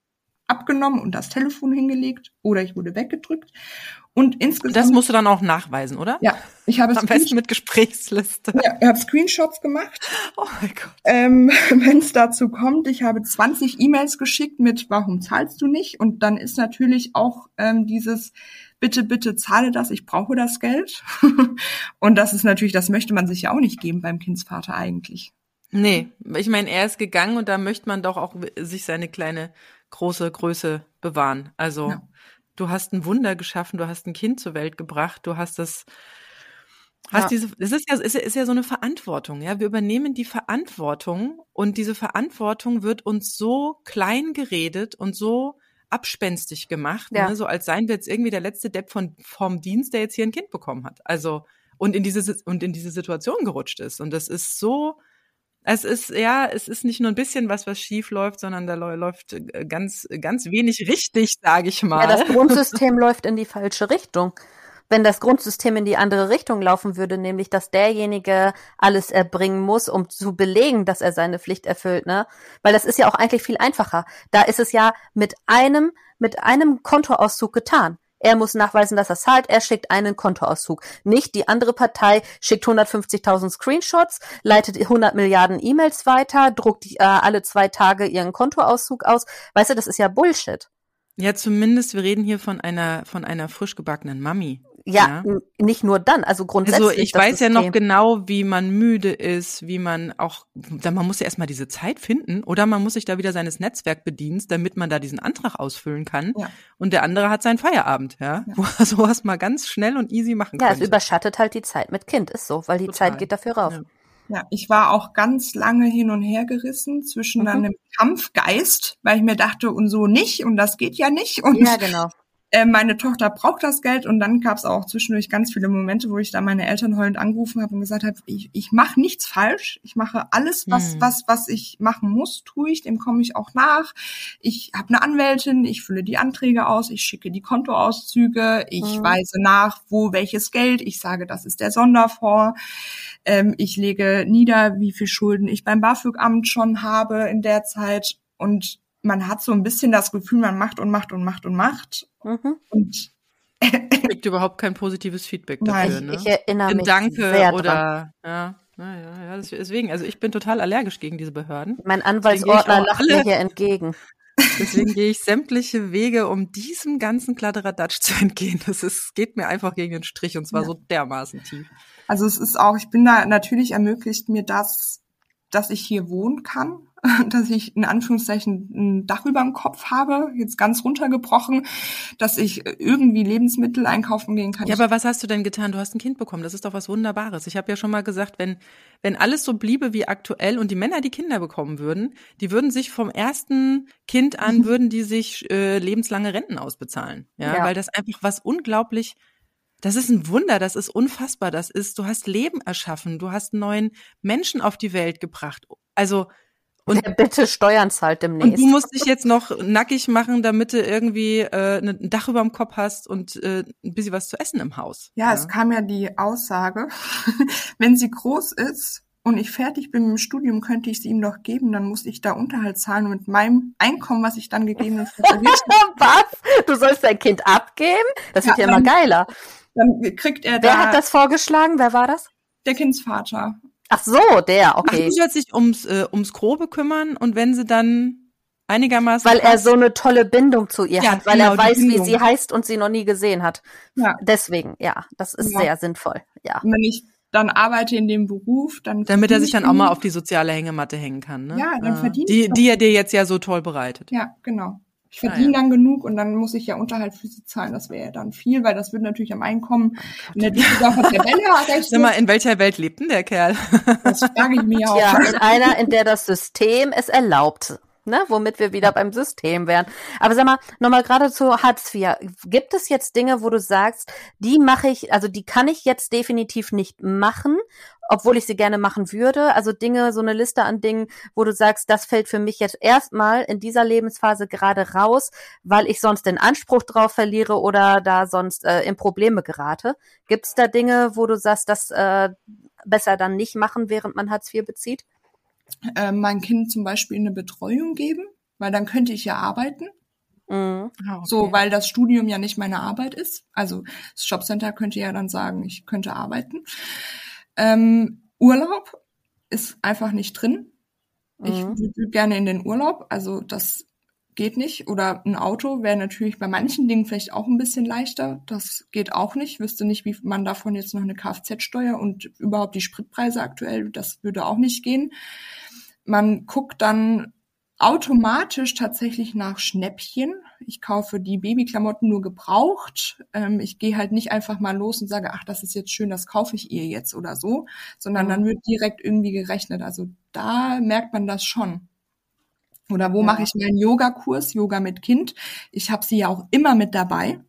abgenommen und das Telefon hingelegt oder ich wurde weggedrückt. Und insgesamt. Das musst du dann auch nachweisen, oder? ja, ich habe Am besten mit Gesprächsliste. ja, ich habe Screenshots gemacht. Oh mein Gott. Ähm, Wenn es dazu kommt, ich habe 20 E-Mails geschickt mit Warum zahlst du nicht? Und dann ist natürlich auch ähm, dieses Bitte, bitte zahle das, ich brauche das Geld. und das ist natürlich, das möchte man sich ja auch nicht geben beim Kindsvater eigentlich. Nee, ich meine, er ist gegangen und da möchte man doch auch sich seine kleine große Größe bewahren. Also Ja. du hast ein Wunder geschaffen, du hast ein Kind zur Welt gebracht, du hast das hast Ja. diese es ist ja ist, ist ja so eine Verantwortung, ja, wir übernehmen die Verantwortung und diese Verantwortung wird uns so klein geredet und so abspenstig gemacht, Ja. ne? so als seien wir jetzt irgendwie der letzte Depp von vom Dienst, der jetzt hier ein Kind bekommen hat. Also und in diese und in diese Situation gerutscht ist und das ist so es ist, ja, es ist nicht nur ein bisschen was, was schief läuft, sondern da läu- läuft äh, ganz, ganz wenig richtig, sage ich mal. Ja, das Grundsystem läuft in die falsche Richtung. Wenn das Grundsystem in die andere Richtung laufen würde, nämlich dass derjenige alles erbringen muss, um zu belegen, dass er seine Pflicht erfüllt, ne? Weil das ist ja auch eigentlich viel einfacher. Da ist es ja mit einem, mit einem Kontoauszug getan. Er muss nachweisen, dass er zahlt. Er schickt einen Kontoauszug. Nicht die andere Partei schickt 150.000 Screenshots, leitet 100 Milliarden E-Mails weiter, druckt äh, alle zwei Tage ihren Kontoauszug aus. Weißt du, das ist ja Bullshit. Ja, zumindest, wir reden hier von einer, von einer frisch gebackenen Mami. Ja, n- nicht nur dann, also grundsätzlich. Also ich das weiß ja noch System. genau, wie man müde ist, wie man auch, man muss ja erstmal diese Zeit finden oder man muss sich da wieder seines Netzwerkbedienst, damit man da diesen Antrag ausfüllen kann. Ja. Und der andere hat seinen Feierabend, ja, wo er sowas mal ganz schnell und easy machen Ja, es könnte. überschattet halt die Zeit mit Kind, ist so, weil die Total. Zeit geht dafür rauf. Ja. Ja, ich war auch ganz lange hin und her gerissen zwischen Mhm. einem Kampfgeist, weil ich mir dachte, und so nicht, und das geht ja nicht. Und Ja, genau. Äh, meine Tochter braucht das Geld und dann gab es auch zwischendurch ganz viele Momente, wo ich da meine Eltern heulend angerufen habe und gesagt habe, ich, ich mache nichts falsch, ich mache alles, was Hm. was was ich machen muss, tue ich, dem komme ich auch nach. Ich habe eine Anwältin, ich fülle die Anträge aus, ich schicke die Kontoauszüge, ich Mhm. weise nach, wo welches Geld, ich sage, das ist der Sonderfonds. Ähm, ich lege nieder, wie viel Schulden ich beim BAföG-Amt schon habe in der Zeit und man hat so ein bisschen das Gefühl, man macht und macht und macht und macht Mhm. und Kriegt überhaupt kein positives Feedback dafür, Nein, ne? Ich erinnere mich Danke sehr dran. oder ja, ja, ja, ja, deswegen, also ich bin total allergisch gegen diese Behörden. Mein ich Anwaltsordner auch lacht alle- mir hier entgegen. Deswegen gehe ich sämtliche Wege, um diesem ganzen Kladderadatsch zu entgehen. Das ist, geht mir einfach gegen den Strich und zwar Ja. so dermaßen tief. Also es ist auch, ich bin da natürlich ermöglicht mir das, dass ich hier wohnen kann, dass ich in Anführungszeichen ein Dach über dem Kopf habe, jetzt ganz runtergebrochen, dass ich irgendwie Lebensmittel einkaufen gehen kann. Ja, aber was hast du denn getan? Du hast ein Kind bekommen. Das ist doch was Wunderbares. Ich habe ja schon mal gesagt, wenn, wenn alles so bliebe wie aktuell und die Männer die Kinder bekommen würden, die würden sich vom ersten Kind an, Mhm. würden die sich äh, lebenslange Renten ausbezahlen. Ja, Ja. weil das einfach was unglaublich, das ist ein Wunder, das ist unfassbar. Das ist, du hast Leben erschaffen, du hast neuen Menschen auf die Welt gebracht. Also, und Der bitte Steuern zahlt und demnächst. du musst dich jetzt noch nackig machen, damit du irgendwie äh, ein Dach über dem Kopf hast und äh, ein bisschen was zu essen im Haus. Ja, es kam ja die Aussage, wenn sie groß ist und ich fertig bin mit dem Studium, könnte ich sie ihm doch geben, dann muss ich da Unterhalt zahlen und mit meinem Einkommen, was ich dann gegebenenfalls erwirtschafte, Was? Du sollst dein Kind abgeben? Das wird ja, Ja, immer ähm, geiler. Dann kriegt er Wer da hat das vorgeschlagen? Wer war das? der Kindsvater. Ach so, der, Ach, okay. du sollst dich ums, äh, ums Grobe kümmern und wenn sie dann einigermaßen. Weil er so eine tolle Bindung zu ihr Ja, hat, weil genau, er die weiß, wie sie heißt und sie noch nie gesehen hat. Ja. Deswegen, ja, das ist Ja. sehr sinnvoll. Ja. Und wenn ich dann arbeite in dem Beruf, dann Damit er sich dann auch mal auf die soziale Hängematte hängen kann, ne? Ja, dann verdient die, er. die er dir jetzt ja so toll bereitet. Ja, genau. Ich Ah, verdiene ja. dann genug und dann muss ich ja Unterhalt für sie zahlen. Das wäre ja dann viel, weil das wird natürlich am Einkommen in der Düsseldorfer Tabelle Sag mal, errechnet. in welcher Welt lebt denn der Kerl? Das frage ich mir auch. Ja, in einer, in der das System es erlaubt. Ne, womit wir wieder beim System wären. Aber sag mal, nochmal gerade zu Hartz IV. Gibt es jetzt Dinge, wo du sagst, die mache ich, also die kann ich jetzt definitiv nicht machen, obwohl ich sie gerne machen würde? Also Dinge, so eine Liste an Dingen, wo du sagst, das fällt für mich jetzt erstmal in dieser Lebensphase gerade raus, weil ich sonst den Anspruch drauf verliere oder da sonst äh, in Probleme gerate. Gibt es da Dinge, wo du sagst, das äh, besser dann nicht machen, während man Hartz IV bezieht? Äh, mein Kind zum Beispiel eine Betreuung geben, weil dann könnte ich ja arbeiten. Mhm. So, weil das Studium ja nicht meine Arbeit ist. Also das Jobcenter könnte ja dann sagen, ich könnte arbeiten. Ähm, Urlaub ist einfach nicht drin. Ich Mhm. würde gerne in den Urlaub, also das geht nicht. Oder ein Auto wäre natürlich bei manchen Dingen vielleicht auch ein bisschen leichter. Das geht auch nicht. Ich wüsste nicht, wie man davon jetzt noch eine Kfz-Steuer und überhaupt die Spritpreise aktuell, das würde auch nicht gehen. Man guckt dann automatisch tatsächlich nach Schnäppchen. Ich kaufe die Babyklamotten nur gebraucht. Ähm, ich gehe halt nicht einfach mal los und sage, ach, das ist jetzt schön, das kaufe ich ihr jetzt oder so, sondern Mhm. dann wird direkt irgendwie gerechnet. Also da merkt man das schon. Oder wo Ja. mache ich meinen Yogakurs, Yoga mit Kind? Ich habe sie ja auch immer mit dabei.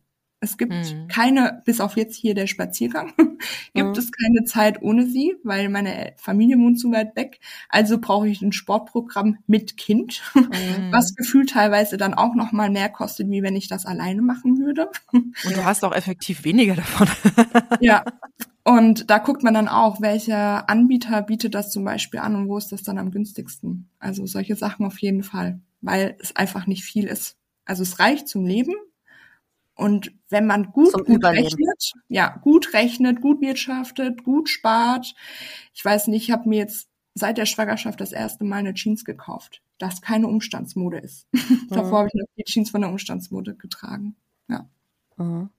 Es gibt Mhm. keine, bis auf jetzt hier der Spaziergang, gibt Mhm. es keine Zeit ohne sie, weil meine Familie wohnt zu weit weg. Also brauche ich ein Sportprogramm mit Kind, Mhm. was gefühlt teilweise dann auch noch mal mehr kostet, wie wenn ich das alleine machen würde. Und du hast auch effektiv weniger davon. Ja. Und da guckt man dann auch, welcher Anbieter bietet das zum Beispiel an und wo ist das dann am günstigsten. Also solche Sachen auf jeden Fall, weil es einfach nicht viel ist. Also es reicht zum Leben. Und wenn man gut, Zum gut Überleben. rechnet, ja, gut rechnet, gut wirtschaftet, gut spart. Ich weiß nicht, ich habe mir jetzt seit der Schwangerschaft das erste Mal eine Jeans gekauft, das keine Umstandsmode ist. Davor habe ich noch die Jeans von der Umstandsmode getragen. Ja. Mhm.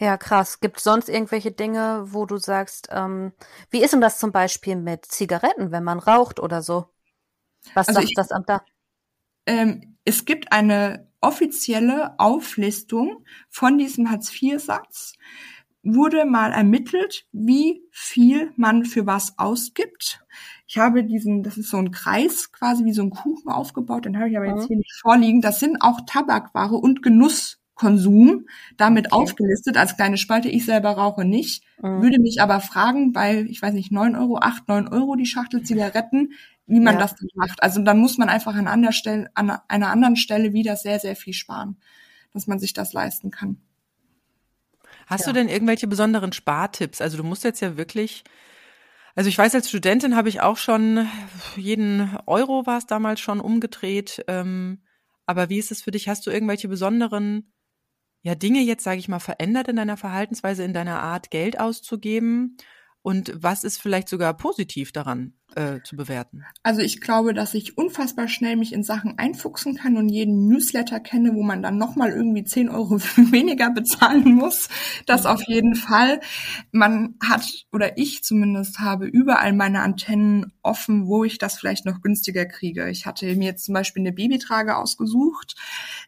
Ja, krass. Gibt sonst irgendwelche Dinge, wo du sagst, ähm, wie ist denn das zum Beispiel mit Zigaretten, wenn man raucht oder so? Was Also sagt ich- das Amt da? ähm, es gibt eine offizielle Auflistung von diesem Hartz-IV-Satz. Wurde mal ermittelt, wie viel man für was ausgibt. Ich habe diesen, das ist so ein Kreis, quasi wie so ein Kuchen aufgebaut, den habe ich aber Mhm. jetzt hier nicht vorliegen. Das sind auch Tabakware und Genusskonsum damit Okay. aufgelistet als kleine Spalte. Ich selber rauche nicht. Mhm. Würde mich aber fragen, bei, ich weiß nicht, 9 Euro, 8, 9 Euro die Schachtel Zigaretten, wie man Ja. das dann macht. Also dann muss man einfach an, anderer Stelle, an einer anderen Stelle wieder sehr, sehr viel sparen, dass man sich das leisten kann. Hast Ja. du denn irgendwelche besonderen Spartipps? Also du musst jetzt ja wirklich, also ich weiß, als Studentin habe ich auch schon jeden Euro war es damals schon umgedreht. Ähm, aber wie ist es für dich? Hast du irgendwelche besonderen ja Dinge jetzt, sage ich mal, verändert in deiner Verhaltensweise, in deiner Art, Geld auszugeben? Und was ist vielleicht sogar positiv daran äh, zu bewerten? Also ich glaube, dass ich unfassbar schnell mich in Sachen einfuchsen kann und jeden Newsletter kenne, wo man dann nochmal irgendwie 10 Euro weniger bezahlen muss. Das auf jeden Fall. Man hat, oder ich zumindest habe überall meine Antennen offen, wo ich das vielleicht noch günstiger kriege. Ich hatte mir jetzt zum Beispiel eine Babytrage ausgesucht.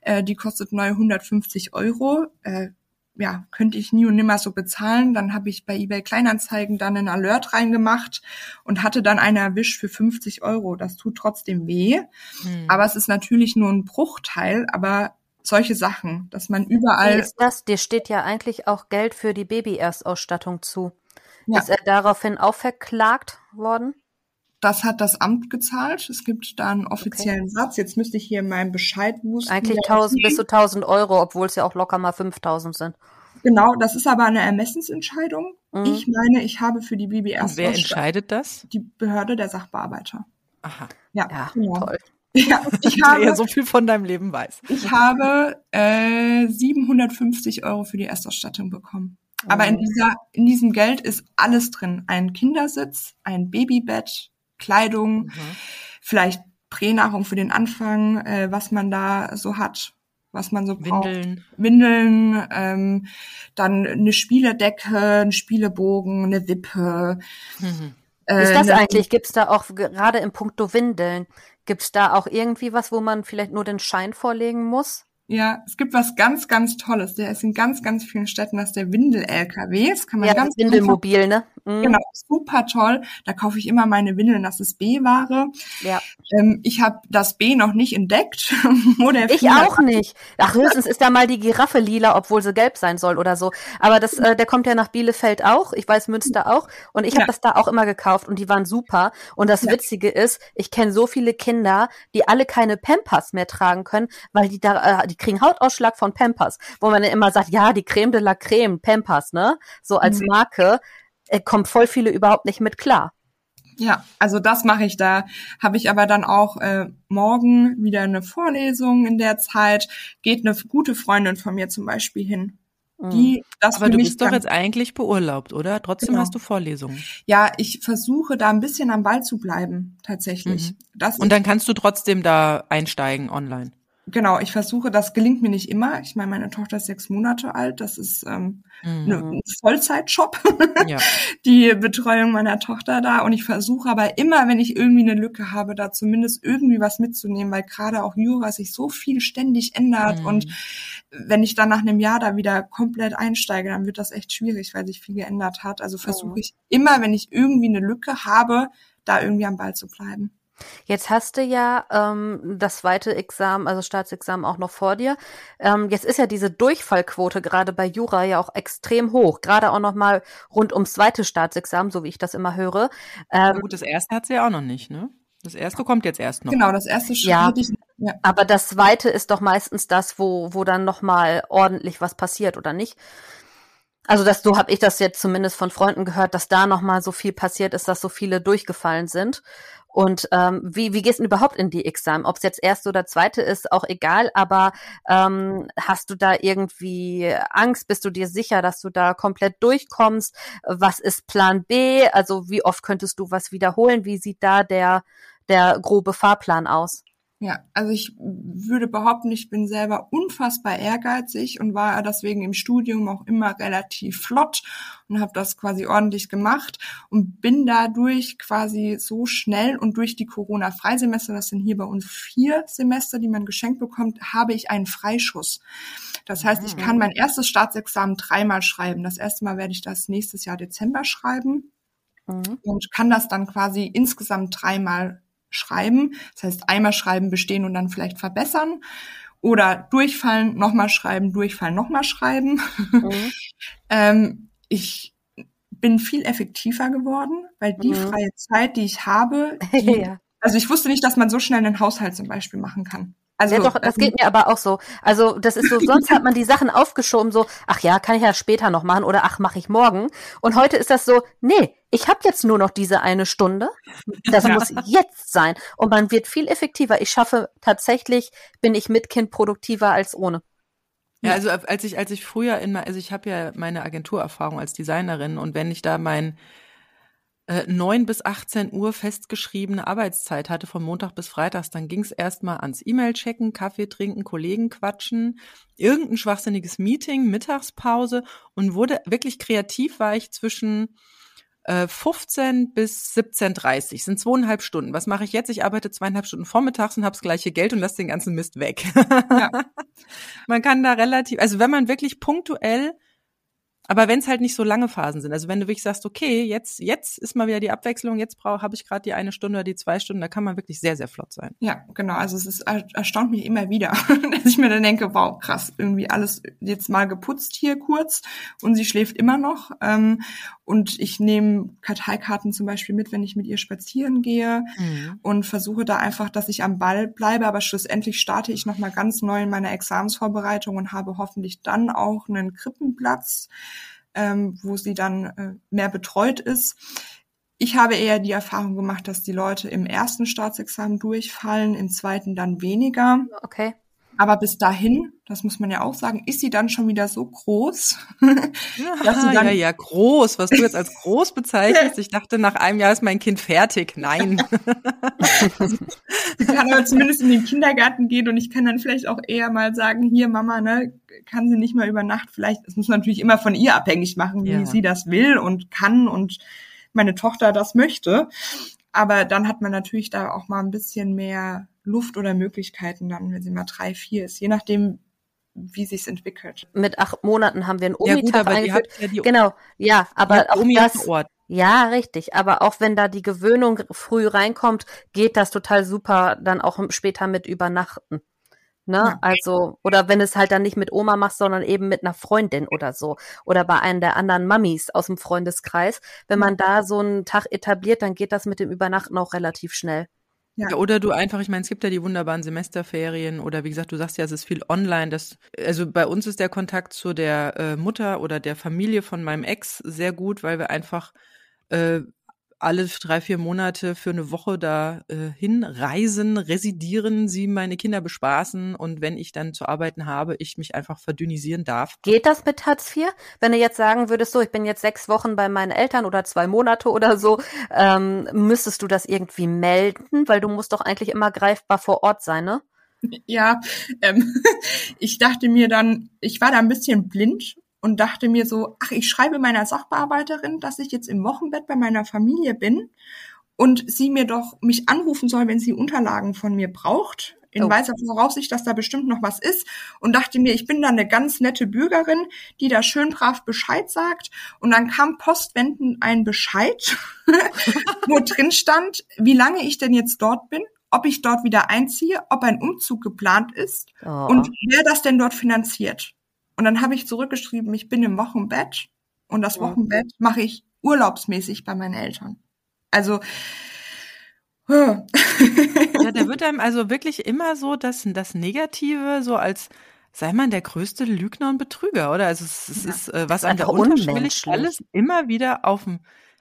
Äh, die kostet neu 150 Euro. Äh, ja, könnte ich nie und nimmer so bezahlen. Dann habe ich bei eBay Kleinanzeigen dann einen Alert reingemacht und hatte dann eine erwischt für 50 Euro. Das tut trotzdem weh. Hm. Aber es ist natürlich nur ein Bruchteil, aber solche Sachen, dass man überall. Wie ist das? Dir steht ja eigentlich auch Geld für die Baby-Erstausstattung zu. Ja. Ist er daraufhin auch verklagt worden? Das hat das Amt gezahlt. Es gibt da einen offiziellen okay. Satz. Jetzt müsste ich hier in meinem Bescheid wussten. Eigentlich 1000 bis zu 1000 Euro, obwohl es ja auch locker mal 5000 sind. Genau, das ist aber eine Ermessensentscheidung. Mhm. Ich meine, ich habe für die BBS. Wer entscheidet das? Die Behörde der Sachbearbeiter. Aha. Ja, ja genau. toll. Ja, ich habe ja so viel von deinem Leben weiß. Ich habe äh, 750 Euro für die Erstausstattung bekommen. Aber in, mhm. dieser, in diesem Geld ist alles drin. Ein Kindersitz, ein Babybett, Kleidung, mhm. vielleicht Pränahrung für den Anfang, äh, was man da so hat, was man so braucht. Windeln. Windeln, ähm, dann eine Spieledecke, ein Spielebogen, eine Wippe. Mhm. Äh, ist das eine, eigentlich, gibt's da auch, gerade im Punkto Windeln, gibt's da auch irgendwie was, wo man vielleicht nur den Schein vorlegen muss? Ja, es gibt was ganz, ganz Tolles. Der ist in ganz, ganz vielen Städten, das ist der Windel-LKW. Das kann man ja, ganz Windelmobil, ne? Mhm. Genau, super toll. Da kaufe ich immer meine Windeln, das ist B-Ware. Ja. Ähm, ich habe das B noch nicht entdeckt. ich auch nicht. Ach, höchstens ist da mal die Giraffe lila, obwohl sie gelb sein soll oder so. Aber das, äh, der kommt ja nach Bielefeld auch. Ich weiß Münster auch. Und ich habe ja. das da auch immer gekauft und die waren super. Und das ja. Witzige ist, ich kenne so viele Kinder, die alle keine Pampers mehr tragen können, weil die da, äh, die kriegen Hautausschlag von Pampers, wo man immer sagt, ja, die Creme de la Creme, Pampers, ne? So als mhm. Marke, äh, kommt voll viele überhaupt nicht mit klar. Ja, also das mache ich da. Habe ich aber dann auch äh, morgen wieder eine Vorlesung in der Zeit. Geht eine gute Freundin von mir zum Beispiel hin. Mhm. Die, das aber du bist doch jetzt eigentlich beurlaubt, oder? Trotzdem genau. hast du Vorlesungen. Ja, ich versuche da ein bisschen am Ball zu bleiben, tatsächlich. Mhm. Und dann kannst du trotzdem da einsteigen online genau, ich versuche, das gelingt mir nicht immer. Ich meine, meine Tochter ist sechs Monate alt, das ist ähm, mhm. ne, ein Vollzeitjob, ja. die Betreuung meiner Tochter da. Und ich versuche aber immer, wenn ich irgendwie eine Lücke habe, da zumindest irgendwie was mitzunehmen, weil gerade auch Jura sich so viel ständig ändert. Mhm. Und wenn ich dann nach einem Jahr da wieder komplett einsteige, dann wird das echt schwierig, weil sich viel geändert hat. Also versuche ich immer, wenn ich irgendwie eine Lücke habe, da irgendwie am Ball zu bleiben. Jetzt hast du ja ähm, das zweite Examen, also Staatsexamen auch noch vor dir. Ähm, jetzt ist ja diese Durchfallquote gerade bei Jura ja auch extrem hoch, gerade auch noch mal rund ums zweite Staatsexamen, so wie ich das immer höre. Ähm, gut, das erste hat sie ja auch noch nicht, ne? Das erste kommt jetzt erst noch. Genau, das erste ja, ich, ja. Aber das zweite ist doch meistens das, wo wo dann noch mal ordentlich was passiert, oder nicht? Also das, so habe ich das jetzt zumindest von Freunden gehört, dass da noch mal so viel passiert ist, dass so viele durchgefallen sind. Und ähm, wie, wie gehst du überhaupt in die Examen? Ob es jetzt erste oder zweite ist, auch egal, aber ähm, hast du da irgendwie Angst? Bist du dir sicher, dass du da komplett durchkommst? Was ist Plan B? Also wie oft könntest du was wiederholen? Wie sieht da der, der grobe Fahrplan aus? Ja, also ich würde behaupten, ich bin selber unfassbar ehrgeizig und war deswegen im Studium auch immer relativ flott und habe das quasi ordentlich gemacht und bin dadurch quasi so schnell und durch die Corona-Freisemester, das sind hier bei uns vier Semester, die man geschenkt bekommt, habe ich einen Freischuss. Das heißt, ich kann mein erstes Staatsexamen dreimal schreiben. Das erste Mal werde ich das nächstes Jahr Dezember schreiben mhm. und kann das dann quasi insgesamt dreimal schreiben. Das heißt, einmal schreiben, bestehen und dann vielleicht verbessern. Oder durchfallen, nochmal schreiben, durchfallen, nochmal schreiben. Mhm. ähm, ich bin viel effektiver geworden, weil die mhm. freie Zeit, die ich habe, die, ja. also ich wusste nicht, dass man so schnell einen Haushalt zum Beispiel machen kann. Also, ja, doch, das ähm, geht mir aber auch so. Also, das ist so, sonst hat man die Sachen aufgeschoben, so, ach ja, kann ich ja später noch machen oder ach, mache ich morgen. Und heute ist das so, nee, ich habe jetzt nur noch diese eine Stunde. Das ja. muss jetzt sein. Und man wird viel effektiver. Ich schaffe tatsächlich, bin ich mit Kind produktiver als ohne. Ja, also als ich als ich früher in also ich habe ja meine Agenturerfahrung als Designerin und wenn ich da mein äh, 9 bis 18 Uhr festgeschriebene Arbeitszeit hatte von Montag bis Freitags, dann ging es erstmal ans E-Mail checken, Kaffee trinken, Kollegen quatschen, irgendein schwachsinniges Meeting, Mittagspause und wurde wirklich kreativ war ich zwischen 15 äh, bis 17.30 sind zweieinhalb Stunden. Was mache ich jetzt? Ich arbeite zweieinhalb Stunden vormittags und habe das gleiche Geld und lasse den ganzen Mist weg. Ja. man kann da relativ, also wenn man wirklich punktuell aber wenn es halt nicht so lange Phasen sind, also wenn du wirklich sagst, okay, jetzt, jetzt ist mal wieder die Abwechslung, jetzt habe ich gerade die eine Stunde oder die zwei Stunden, da kann man wirklich sehr, sehr flott sein. Ja, genau. Also es ist erstaunt mich immer wieder, dass ich mir dann denke, wow, krass, irgendwie alles jetzt mal geputzt hier kurz und sie schläft immer noch. Ähm, und ich nehme Karteikarten zum Beispiel mit, wenn ich mit ihr spazieren gehe mhm. und versuche da einfach, dass ich am Ball bleibe. Aber schlussendlich starte ich nochmal ganz neu in meiner Examensvorbereitung und habe hoffentlich dann auch einen Krippenplatz ähm, wo sie dann äh, mehr betreut ist. Ich habe eher die Erfahrung gemacht, dass die Leute im ersten Staatsexamen durchfallen, im zweiten dann weniger. Okay. Aber bis dahin, das muss man ja auch sagen, ist sie dann schon wieder so groß. dass sie dann ja, ja, groß, was du jetzt als groß bezeichnest. Ich dachte, nach einem Jahr ist mein Kind fertig. Nein. sie kann aber zumindest in den Kindergarten gehen und ich kann dann vielleicht auch eher mal sagen, hier Mama, ne, kann sie nicht mal über Nacht vielleicht, es muss natürlich immer von ihr abhängig machen, wie ja. sie das will und kann und meine Tochter das möchte. Aber dann hat man natürlich da auch mal ein bisschen mehr Luft oder Möglichkeiten dann, wenn sie mal drei, vier ist, je nachdem, wie sich's entwickelt. Mit acht Monaten haben wir einen Omi-Tag ja, eingeführt. Ja die, genau, ja, aber auch Omi das, Ort. ja, richtig. Aber auch wenn da die Gewöhnung früh reinkommt, geht das total super dann auch später mit übernachten. Ne? Ja. Also, oder wenn es halt dann nicht mit Oma machst, sondern eben mit einer Freundin oder so. Oder bei einer der anderen Mamis aus dem Freundeskreis. Wenn man da so einen Tag etabliert, dann geht das mit dem Übernachten auch relativ schnell. Ja. Oder du einfach, ich meine, es gibt ja die wunderbaren Semesterferien oder wie gesagt, du sagst ja, es ist viel online. Das, also bei uns ist der Kontakt zu der äh, Mutter oder der Familie von meinem Ex sehr gut, weil wir einfach äh, alle drei, vier Monate für eine Woche da äh, hinreisen, residieren, sie meine Kinder bespaßen und wenn ich dann zu arbeiten habe, ich mich einfach verdünnisieren darf. Geht das mit Hartz IV? Wenn du jetzt sagen würdest, so, ich bin jetzt sechs Wochen bei meinen Eltern oder zwei Monate oder so, ähm, müsstest du das irgendwie melden? Weil du musst doch eigentlich immer greifbar vor Ort sein, ne? Ja, ähm, ich dachte mir dann, ich war da ein bisschen blind und dachte mir so, ach, ich schreibe meiner Sachbearbeiterin, dass ich jetzt im Wochenbett bei meiner Familie bin und sie mir doch mich anrufen soll, wenn sie Unterlagen von mir braucht, in oh. weiser Voraussicht, dass da bestimmt noch was ist und dachte mir, ich bin da eine ganz nette Bürgerin, die da schön brav Bescheid sagt und dann kam postwendend ein Bescheid, wo drin stand, wie lange ich denn jetzt dort bin, ob ich dort wieder einziehe, ob ein Umzug geplant ist oh. und wer das denn dort finanziert. Und dann habe ich zurückgeschrieben, ich bin im Wochenbett und das Wochenbett mache ich urlaubsmäßig bei meinen Eltern. Also ja, der wird einem also wirklich immer so das, das Negative so als sei man der größte Lügner und Betrüger, oder? Also es, es ja, ist, äh, was einem da unterschwellig alles immer wieder auf,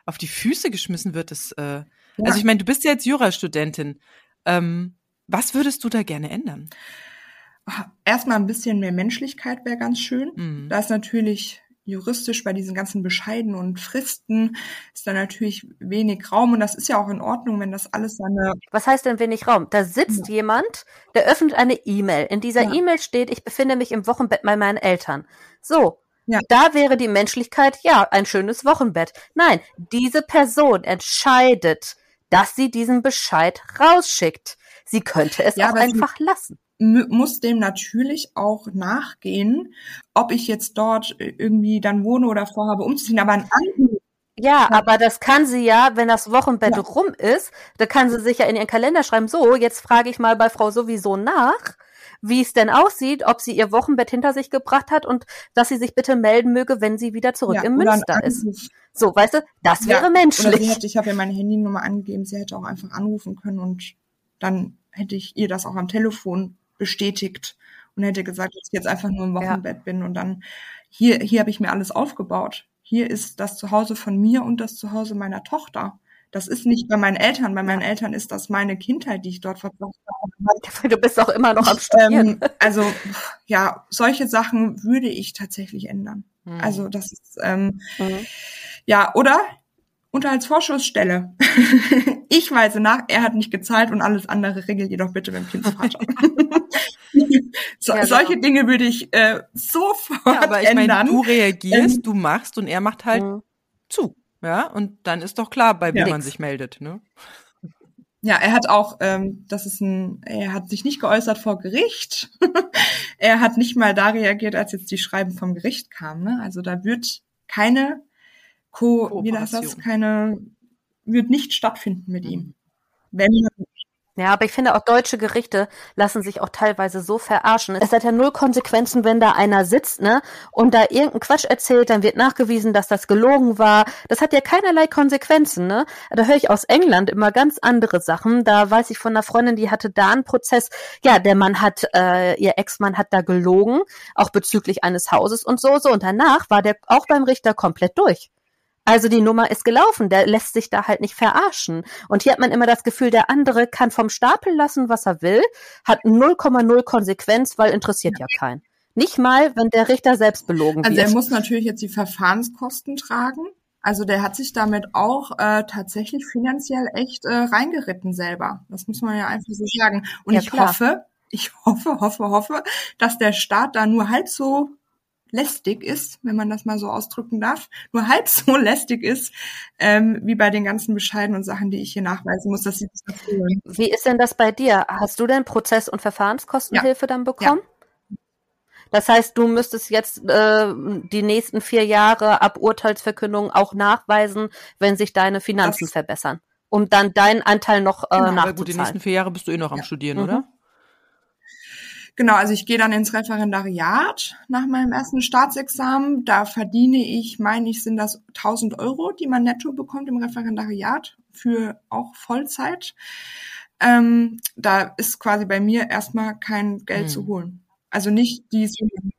auf die Füße geschmissen wird. Das, äh, ja. Also ich meine, du bist ja jetzt Jurastudentin. Ähm, was würdest du da gerne ändern? Erstmal ein bisschen mehr Menschlichkeit wäre ganz schön. Mhm. Da ist natürlich juristisch bei diesen ganzen Bescheiden und Fristen ist da natürlich wenig Raum und das ist ja auch in Ordnung, wenn das alles seine. Was heißt denn wenig Raum? Da sitzt ja. jemand, der öffnet eine E-Mail. In dieser ja. E-Mail steht, ich befinde mich im Wochenbett bei meinen Eltern. So. Ja. Da wäre die Menschlichkeit, ja, ein schönes Wochenbett. Nein, diese Person entscheidet, dass sie diesen Bescheid rausschickt. Sie könnte es auch einfach lassen muss dem natürlich auch nachgehen, ob ich jetzt dort irgendwie dann wohne oder vorhabe umzuziehen. Aber ein Anruf ja, aber das kann sie ja, wenn das Wochenbett ja. rum ist, da kann sie sich ja in ihren Kalender schreiben, so, jetzt frage ich mal bei Frau sowieso nach, wie es denn aussieht, ob sie ihr Wochenbett hinter sich gebracht hat und dass sie sich bitte melden möge, wenn sie wieder zurück ja, im Münster ist. So, weißt du, das ja, wäre menschlich. Hätte, ich habe ja meine Handynummer angegeben, sie hätte auch einfach anrufen können und dann hätte ich ihr das auch am Telefon bestätigt und hätte gesagt, dass ich jetzt einfach nur im Wochenbett ja. bin und dann hier, hier habe ich mir alles aufgebaut. Hier ist das Zuhause von mir und das Zuhause meiner Tochter. Das ist nicht bei meinen Eltern. Bei meinen Eltern ist das meine Kindheit, die ich dort verbracht habe. Du bist auch immer noch am Studieren. Ähm, also ja, solche Sachen würde ich tatsächlich ändern. Mhm. Also das ist ähm, Mhm. ja oder Unterhaltsvorschussstelle. ich weise nach, er hat nicht gezahlt und alles andere regelt ihr doch bitte beim Kindsvater. so, Ja, genau. Solche Dinge würde ich äh, sofort Ja, aber ich meine, ändern. du reagierst, Ähm, du machst und er macht halt Mhm. zu. Ja, und dann ist doch klar, bei Ja. wem man sich meldet, ne? Ja, er hat auch, ähm, das ist ein, er hat sich nicht geäußert vor Gericht. er hat nicht mal da reagiert, als jetzt die Schreiben vom Gericht kamen. Ne? Also da wird keine Co, wie das das, Kooperation. keine, wird nicht stattfinden mit ihm. Wenn Ja, aber ich finde auch deutsche Gerichte lassen sich auch teilweise so verarschen. Es hat ja null Konsequenzen, wenn da einer sitzt, ne, und da irgendeinen Quatsch erzählt, dann wird nachgewiesen, dass das gelogen war. Das hat ja keinerlei Konsequenzen, ne? Da höre ich aus England immer ganz andere Sachen. Da weiß ich von einer Freundin, die hatte da einen Prozess. Ja, der Mann hat, äh, ihr Ex-Mann hat da gelogen, auch bezüglich eines Hauses und so, so. Und danach war der auch beim Richter komplett durch. Also die Nummer ist gelaufen, der lässt sich da halt nicht verarschen. Und hier hat man immer das Gefühl, der andere kann vom Stapel lassen, was er will, hat 0,0 Konsequenz, weil interessiert ja keinen. Nicht mal, wenn der Richter selbst belogen Also er wird. muss natürlich jetzt die Verfahrenskosten tragen. Also der hat sich damit auch äh, tatsächlich finanziell echt äh, reingeritten selber. Das muss man ja einfach so sagen. Und Ja, ich klar. hoffe, ich hoffe, hoffe, hoffe, dass der Staat da nur halb so lästig ist, wenn man das mal so ausdrücken darf, nur halb so lästig ist, ähm, wie bei den ganzen Bescheiden und Sachen, die ich hier nachweisen muss, dass sie das erfüllen. Wie ist denn das bei dir? Hast du denn Prozess- und Verfahrenskostenhilfe dann bekommen? Das heißt, du müsstest jetzt äh, die nächsten vier Jahre ab Urteilsverkündung auch nachweisen, wenn sich deine Finanzen Das- verbessern, um dann deinen Anteil noch äh, Genau, aber Aber gut, die nächsten nachzuzahlen. vier Jahre bist du eh noch am Ja. Studieren, Mhm. oder? Genau, also ich gehe dann ins Referendariat nach meinem ersten Staatsexamen. Da verdiene ich, meine ich, sind das 1000 Euro, die man netto bekommt im Referendariat für auch Vollzeit. Ähm, da ist quasi bei mir erstmal kein Geld Hm. zu holen. Also nicht die Summe.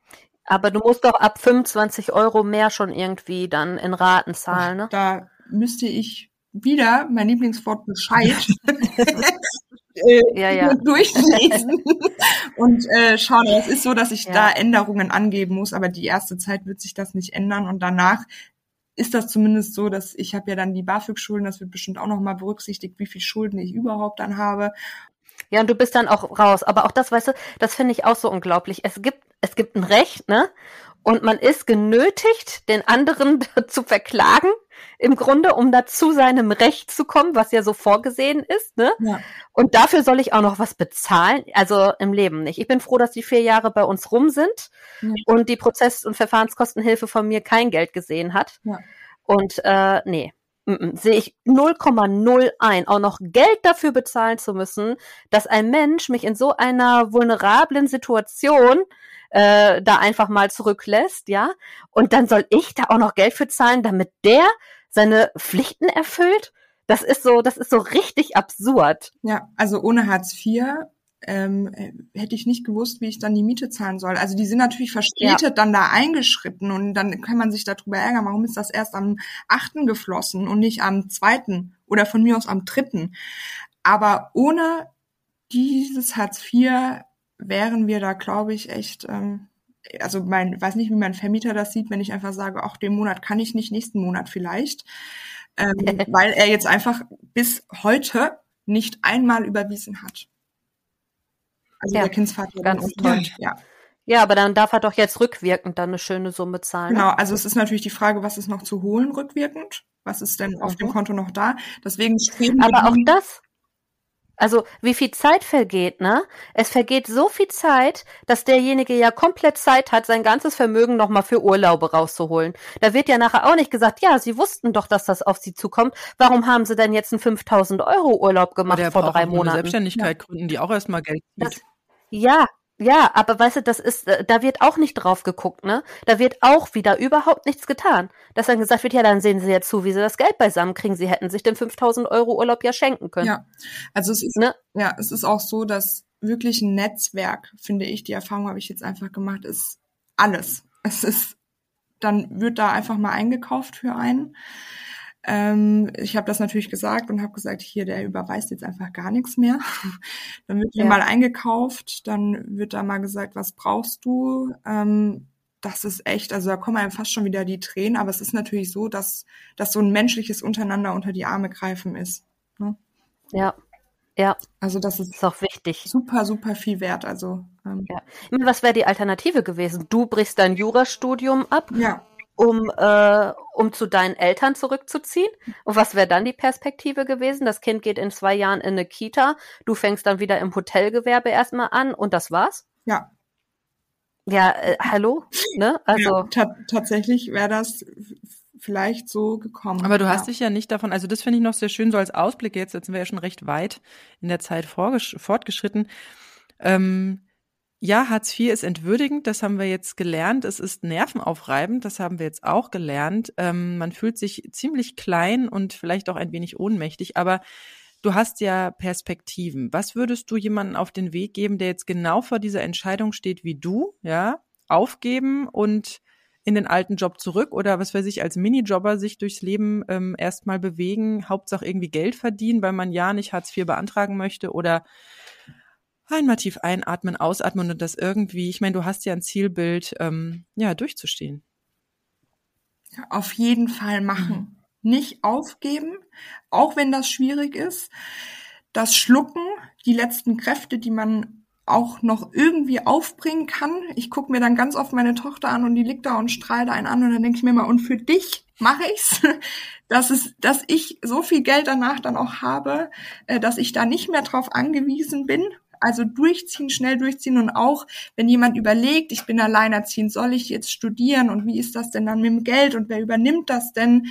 Aber du musst doch ab 25 Euro mehr schon irgendwie dann in Raten zahlen, ne? Da müsste ich wieder mein Lieblingswort Bescheid äh, Ja, ja. durchlesen und äh, schauen. Es ist so, dass ich Ja. da Änderungen angeben muss, aber die erste Zeit wird sich das nicht ändern und danach ist das zumindest so, dass ich habe ja dann die BAföG-Schulden, das wird bestimmt auch noch mal berücksichtigt, wie viel Schulden ich überhaupt dann habe. Ja, und du bist dann auch raus. Aber auch das, weißt du, das finde ich auch so unglaublich. Es gibt, es gibt ein Recht, ne? Und man ist genötigt, den anderen zu verklagen, im Grunde, um da zu seinem Recht zu kommen, was ja so vorgesehen ist, ne? Ja. Und dafür soll ich auch noch was bezahlen? Also im Leben nicht. Ich bin froh, dass die vier Jahre bei uns rum sind Ja. und die Prozess- und Verfahrenskostenhilfe von mir kein Geld gesehen hat. Ja. Und äh, nee, sehe ich 0,0 ein, auch noch Geld dafür bezahlen zu müssen, dass ein Mensch mich in so einer vulnerablen Situation äh, da einfach mal zurücklässt, ja. Und dann soll ich da auch noch Geld für zahlen, damit der seine Pflichten erfüllt. Das ist so, das ist so richtig absurd. Ja, also ohne Hartz IV ähm, äh, hätte ich nicht gewusst, wie ich dann die Miete zahlen soll. Also die sind natürlich verspätet dann da eingeschritten und dann kann man sich darüber ärgern, warum ist das erst am 8. geflossen und nicht am 2. oder von mir aus am 3. Aber ohne dieses Hartz IV wären wir da, glaube ich, echt, ähm, also mein, weiß nicht, wie mein Vermieter das sieht, wenn ich einfach sage, ach, den Monat kann ich nicht, nächsten Monat vielleicht. Ähm, weil er jetzt einfach bis heute nicht einmal überwiesen hat. Also Ja, der Kindsvater. ganz toll. Ja, Ja, aber dann darf er doch jetzt rückwirkend dann eine schöne Summe zahlen. genau. Also es ist natürlich die Frage, was ist noch zu holen rückwirkend? Was ist denn auf Mhm. dem Konto noch da? Deswegen streben Aber auch wir das, also wie viel Zeit vergeht, ne? Es vergeht so viel Zeit, dass derjenige ja komplett Zeit hat, sein ganzes Vermögen nochmal für Urlaube rauszuholen. Da wird ja nachher auch nicht gesagt, ja, Sie wussten doch, dass das auf Sie zukommt. Warum haben Sie denn jetzt einen 5000 Euro Urlaub gemacht Oder er vor drei eine Monaten? Selbstständigkeit gründen, die auch erstmal Geld Das, ja, ja, aber weißt du, das ist, äh, da wird auch nicht drauf geguckt, ne? Da wird auch wieder überhaupt nichts getan. Dass dann gesagt wird, ja, dann sehen Sie jetzt zu, wie Sie das Geld beisammen kriegen. Sie hätten sich den 5000 Euro Urlaub ja schenken können. Ja, also es ist, Ne? ja, es ist auch so, dass wirklich ein Netzwerk, finde ich, die Erfahrung habe ich jetzt einfach gemacht, ist alles. Es ist, dann wird da einfach mal eingekauft für einen. Ähm, ich habe das natürlich gesagt und habe gesagt, hier, der überweist jetzt einfach gar nichts mehr. dann wird ja. mal eingekauft, dann wird da mal gesagt, was brauchst du? Ähm, das ist echt, also da kommen einem fast schon wieder die Tränen, aber es ist natürlich so, dass, dass so ein menschliches Untereinander unter die Arme greifen ist. Ne? Ja, ja. Also das ist, ist auch wichtig. Super, super viel wert. Also ähm, ja. Was wäre die Alternative gewesen? Du brichst dein Jurastudium ab, ja. Um, äh, um zu deinen Eltern zurückzuziehen. Und was wäre dann die Perspektive gewesen? Das Kind geht in zwei Jahren in eine Kita, du fängst dann wieder im Hotelgewerbe erstmal an und das war's? Ja, ja, äh, hallo? Ne? Also ja, tatsächlich wäre das vielleicht so gekommen. Aber du hast dich ja nicht davon, also das finde ich noch sehr schön, so als Ausblick jetzt, jetzt sind wir ja schon recht weit in der Zeit fortgeschritten. Ähm, ja, Hartz IV ist entwürdigend, das haben wir jetzt gelernt. Es ist nervenaufreibend, das haben wir jetzt auch gelernt. Ähm, man fühlt sich ziemlich klein und vielleicht auch ein wenig ohnmächtig, aber Du hast ja Perspektiven. Was würdest du jemanden auf den Weg geben, der jetzt genau vor dieser Entscheidung steht wie du, ja? Aufgeben und in den alten Job zurück oder was weiß ich, als Minijobber sich durchs Leben ähm, erstmal bewegen, Hauptsache irgendwie Geld verdienen, weil man ja nicht Hartz IV beantragen möchte oder einmal tief einatmen, ausatmen und das irgendwie, ich meine, du hast ja ein Zielbild, ähm, ja, durchzustehen. Auf jeden Fall machen. Mhm nicht aufgeben, auch wenn das schwierig ist. Das Schlucken, die letzten Kräfte, die man auch noch irgendwie aufbringen kann. Ich gucke mir dann ganz oft meine Tochter an und die liegt da und strahlt einen an und dann denke ich mir mal, und für dich mache ich's, dass es, dass ich so viel Geld danach dann auch habe, äh, dass ich da nicht mehr drauf angewiesen bin. Also durchziehen, schnell durchziehen und auch, wenn jemand überlegt, ich bin alleinerziehend, soll ich jetzt studieren und wie ist das denn dann mit dem Geld und wer übernimmt das denn?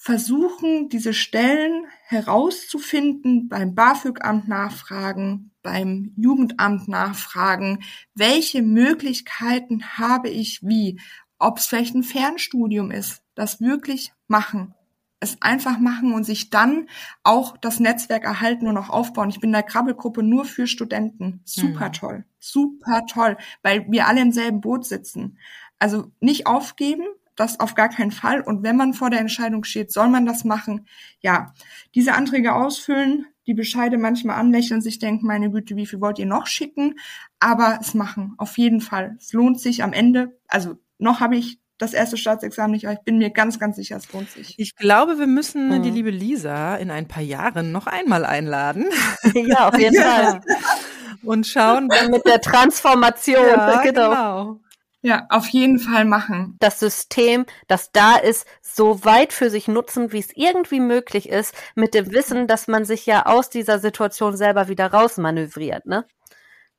versuchen, diese Stellen herauszufinden, beim BAföG-Amt nachfragen, beim Jugendamt nachfragen, welche Möglichkeiten habe ich wie, ob es vielleicht ein Fernstudium ist, das wirklich machen, es einfach machen und sich dann auch das Netzwerk erhalten und auch aufbauen. Ich bin in der Krabbelgruppe nur für Studenten. Super mhm. toll, super toll, weil wir alle im selben Boot sitzen. Also nicht aufgeben, das auf gar keinen Fall. Und wenn man vor der Entscheidung steht, soll man das machen? Ja, diese Anträge ausfüllen, die Bescheide manchmal anlächeln, sich denken, meine Güte, wie viel wollt ihr noch schicken? Aber es machen, auf jeden Fall. Es lohnt sich am Ende. Also noch habe ich das erste Staatsexamen nicht, aber ich bin mir ganz, ganz sicher, es lohnt sich. Ich glaube, wir müssen mhm. die liebe Lisa in ein paar Jahren noch einmal einladen. Ja, auf jeden Fall. Und schauen. Mit der Transformation. Ja, genau. genau. Ja, auf jeden Fall machen. Das System, das da ist, so weit für sich nutzen, wie es irgendwie möglich ist, mit dem Wissen, dass man sich ja aus dieser Situation selber wieder rausmanövriert, ne?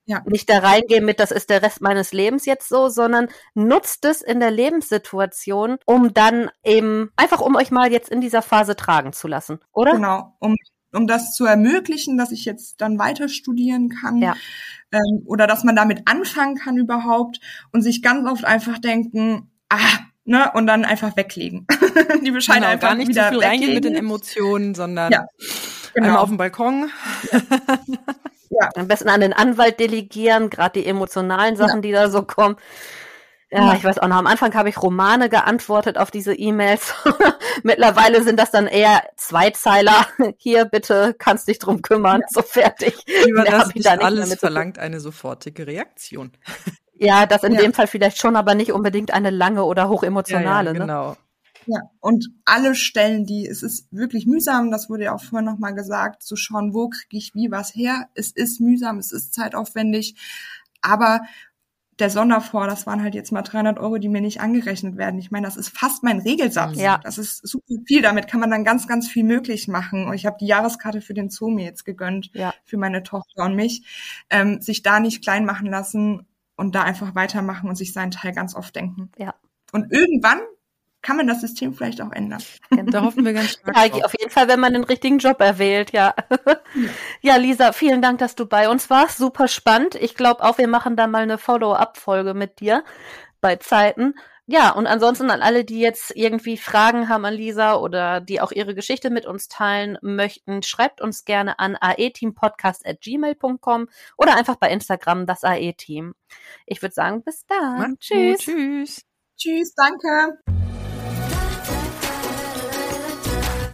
Ja. Nicht da reingehen mit, das ist der Rest meines Lebens jetzt so, sondern nutzt es in der Lebenssituation, um dann eben, einfach um euch mal jetzt in dieser Phase tragen zu lassen, oder? Genau, um um das zu ermöglichen, dass ich jetzt dann weiter studieren kann ja. ähm, oder dass man damit anfangen kann überhaupt und sich ganz oft einfach denken, ah, ne, und dann einfach weglegen. Die Bescheide genau, einfach gar nicht wieder zu viel weglegen. reingehen mit den Emotionen, sondern ja, genau. einmal auf dem Balkon. Ja. ja. Am besten an den Anwalt delegieren, gerade die emotionalen Sachen, ja. die da so kommen. Ja, ich weiß auch noch, am Anfang habe ich Romane geantwortet auf diese E-Mails. Mittlerweile sind das dann eher Zweizeiler. Hier, bitte, kannst dich drum kümmern, ja. so fertig. Lieber das nicht da alles verlangt eine sofortige Reaktion. Ja, das in ja. dem Fall vielleicht schon, aber nicht unbedingt eine lange oder hochemotionale. Ja, ja, ne? genau. Ne? Ja, und alle Stellen, die, es ist wirklich mühsam, das wurde ja auch vorhin nochmal gesagt, zu schauen, wo kriege ich wie was her. Es ist mühsam, es ist zeitaufwendig, aber der Sonderfonds, das waren halt jetzt mal 300 Euro, die mir nicht angerechnet werden. Ich meine, das ist fast mein Regelsatz. Ja. Das ist super viel. Damit kann man dann ganz, ganz viel möglich machen. Und ich habe die Jahreskarte für den Zoo mir jetzt gegönnt, ja. für meine Tochter und mich. Ähm, sich da nicht klein machen lassen und da einfach weitermachen und sich seinen Teil ganz oft denken. Ja. Und irgendwann kann man das System vielleicht auch ändern. Da hoffen wir ganz stark. Ja, auf jeden Fall, wenn man den richtigen Job erwählt, ja. Ja, Lisa, vielen Dank, dass du bei uns warst. Super spannend. Ich glaube auch, wir machen da mal eine Follow-up-Folge mit dir bei Zeiten. Ja, und ansonsten an alle, die jetzt irgendwie Fragen haben an Lisa oder die auch ihre Geschichte mit uns teilen möchten, schreibt uns gerne an aeteampodcast.gmail.com oder einfach bei Instagram das AE-Team. Ich würde sagen, bis dann. Tschüss. Tschüss. Tschüss, danke.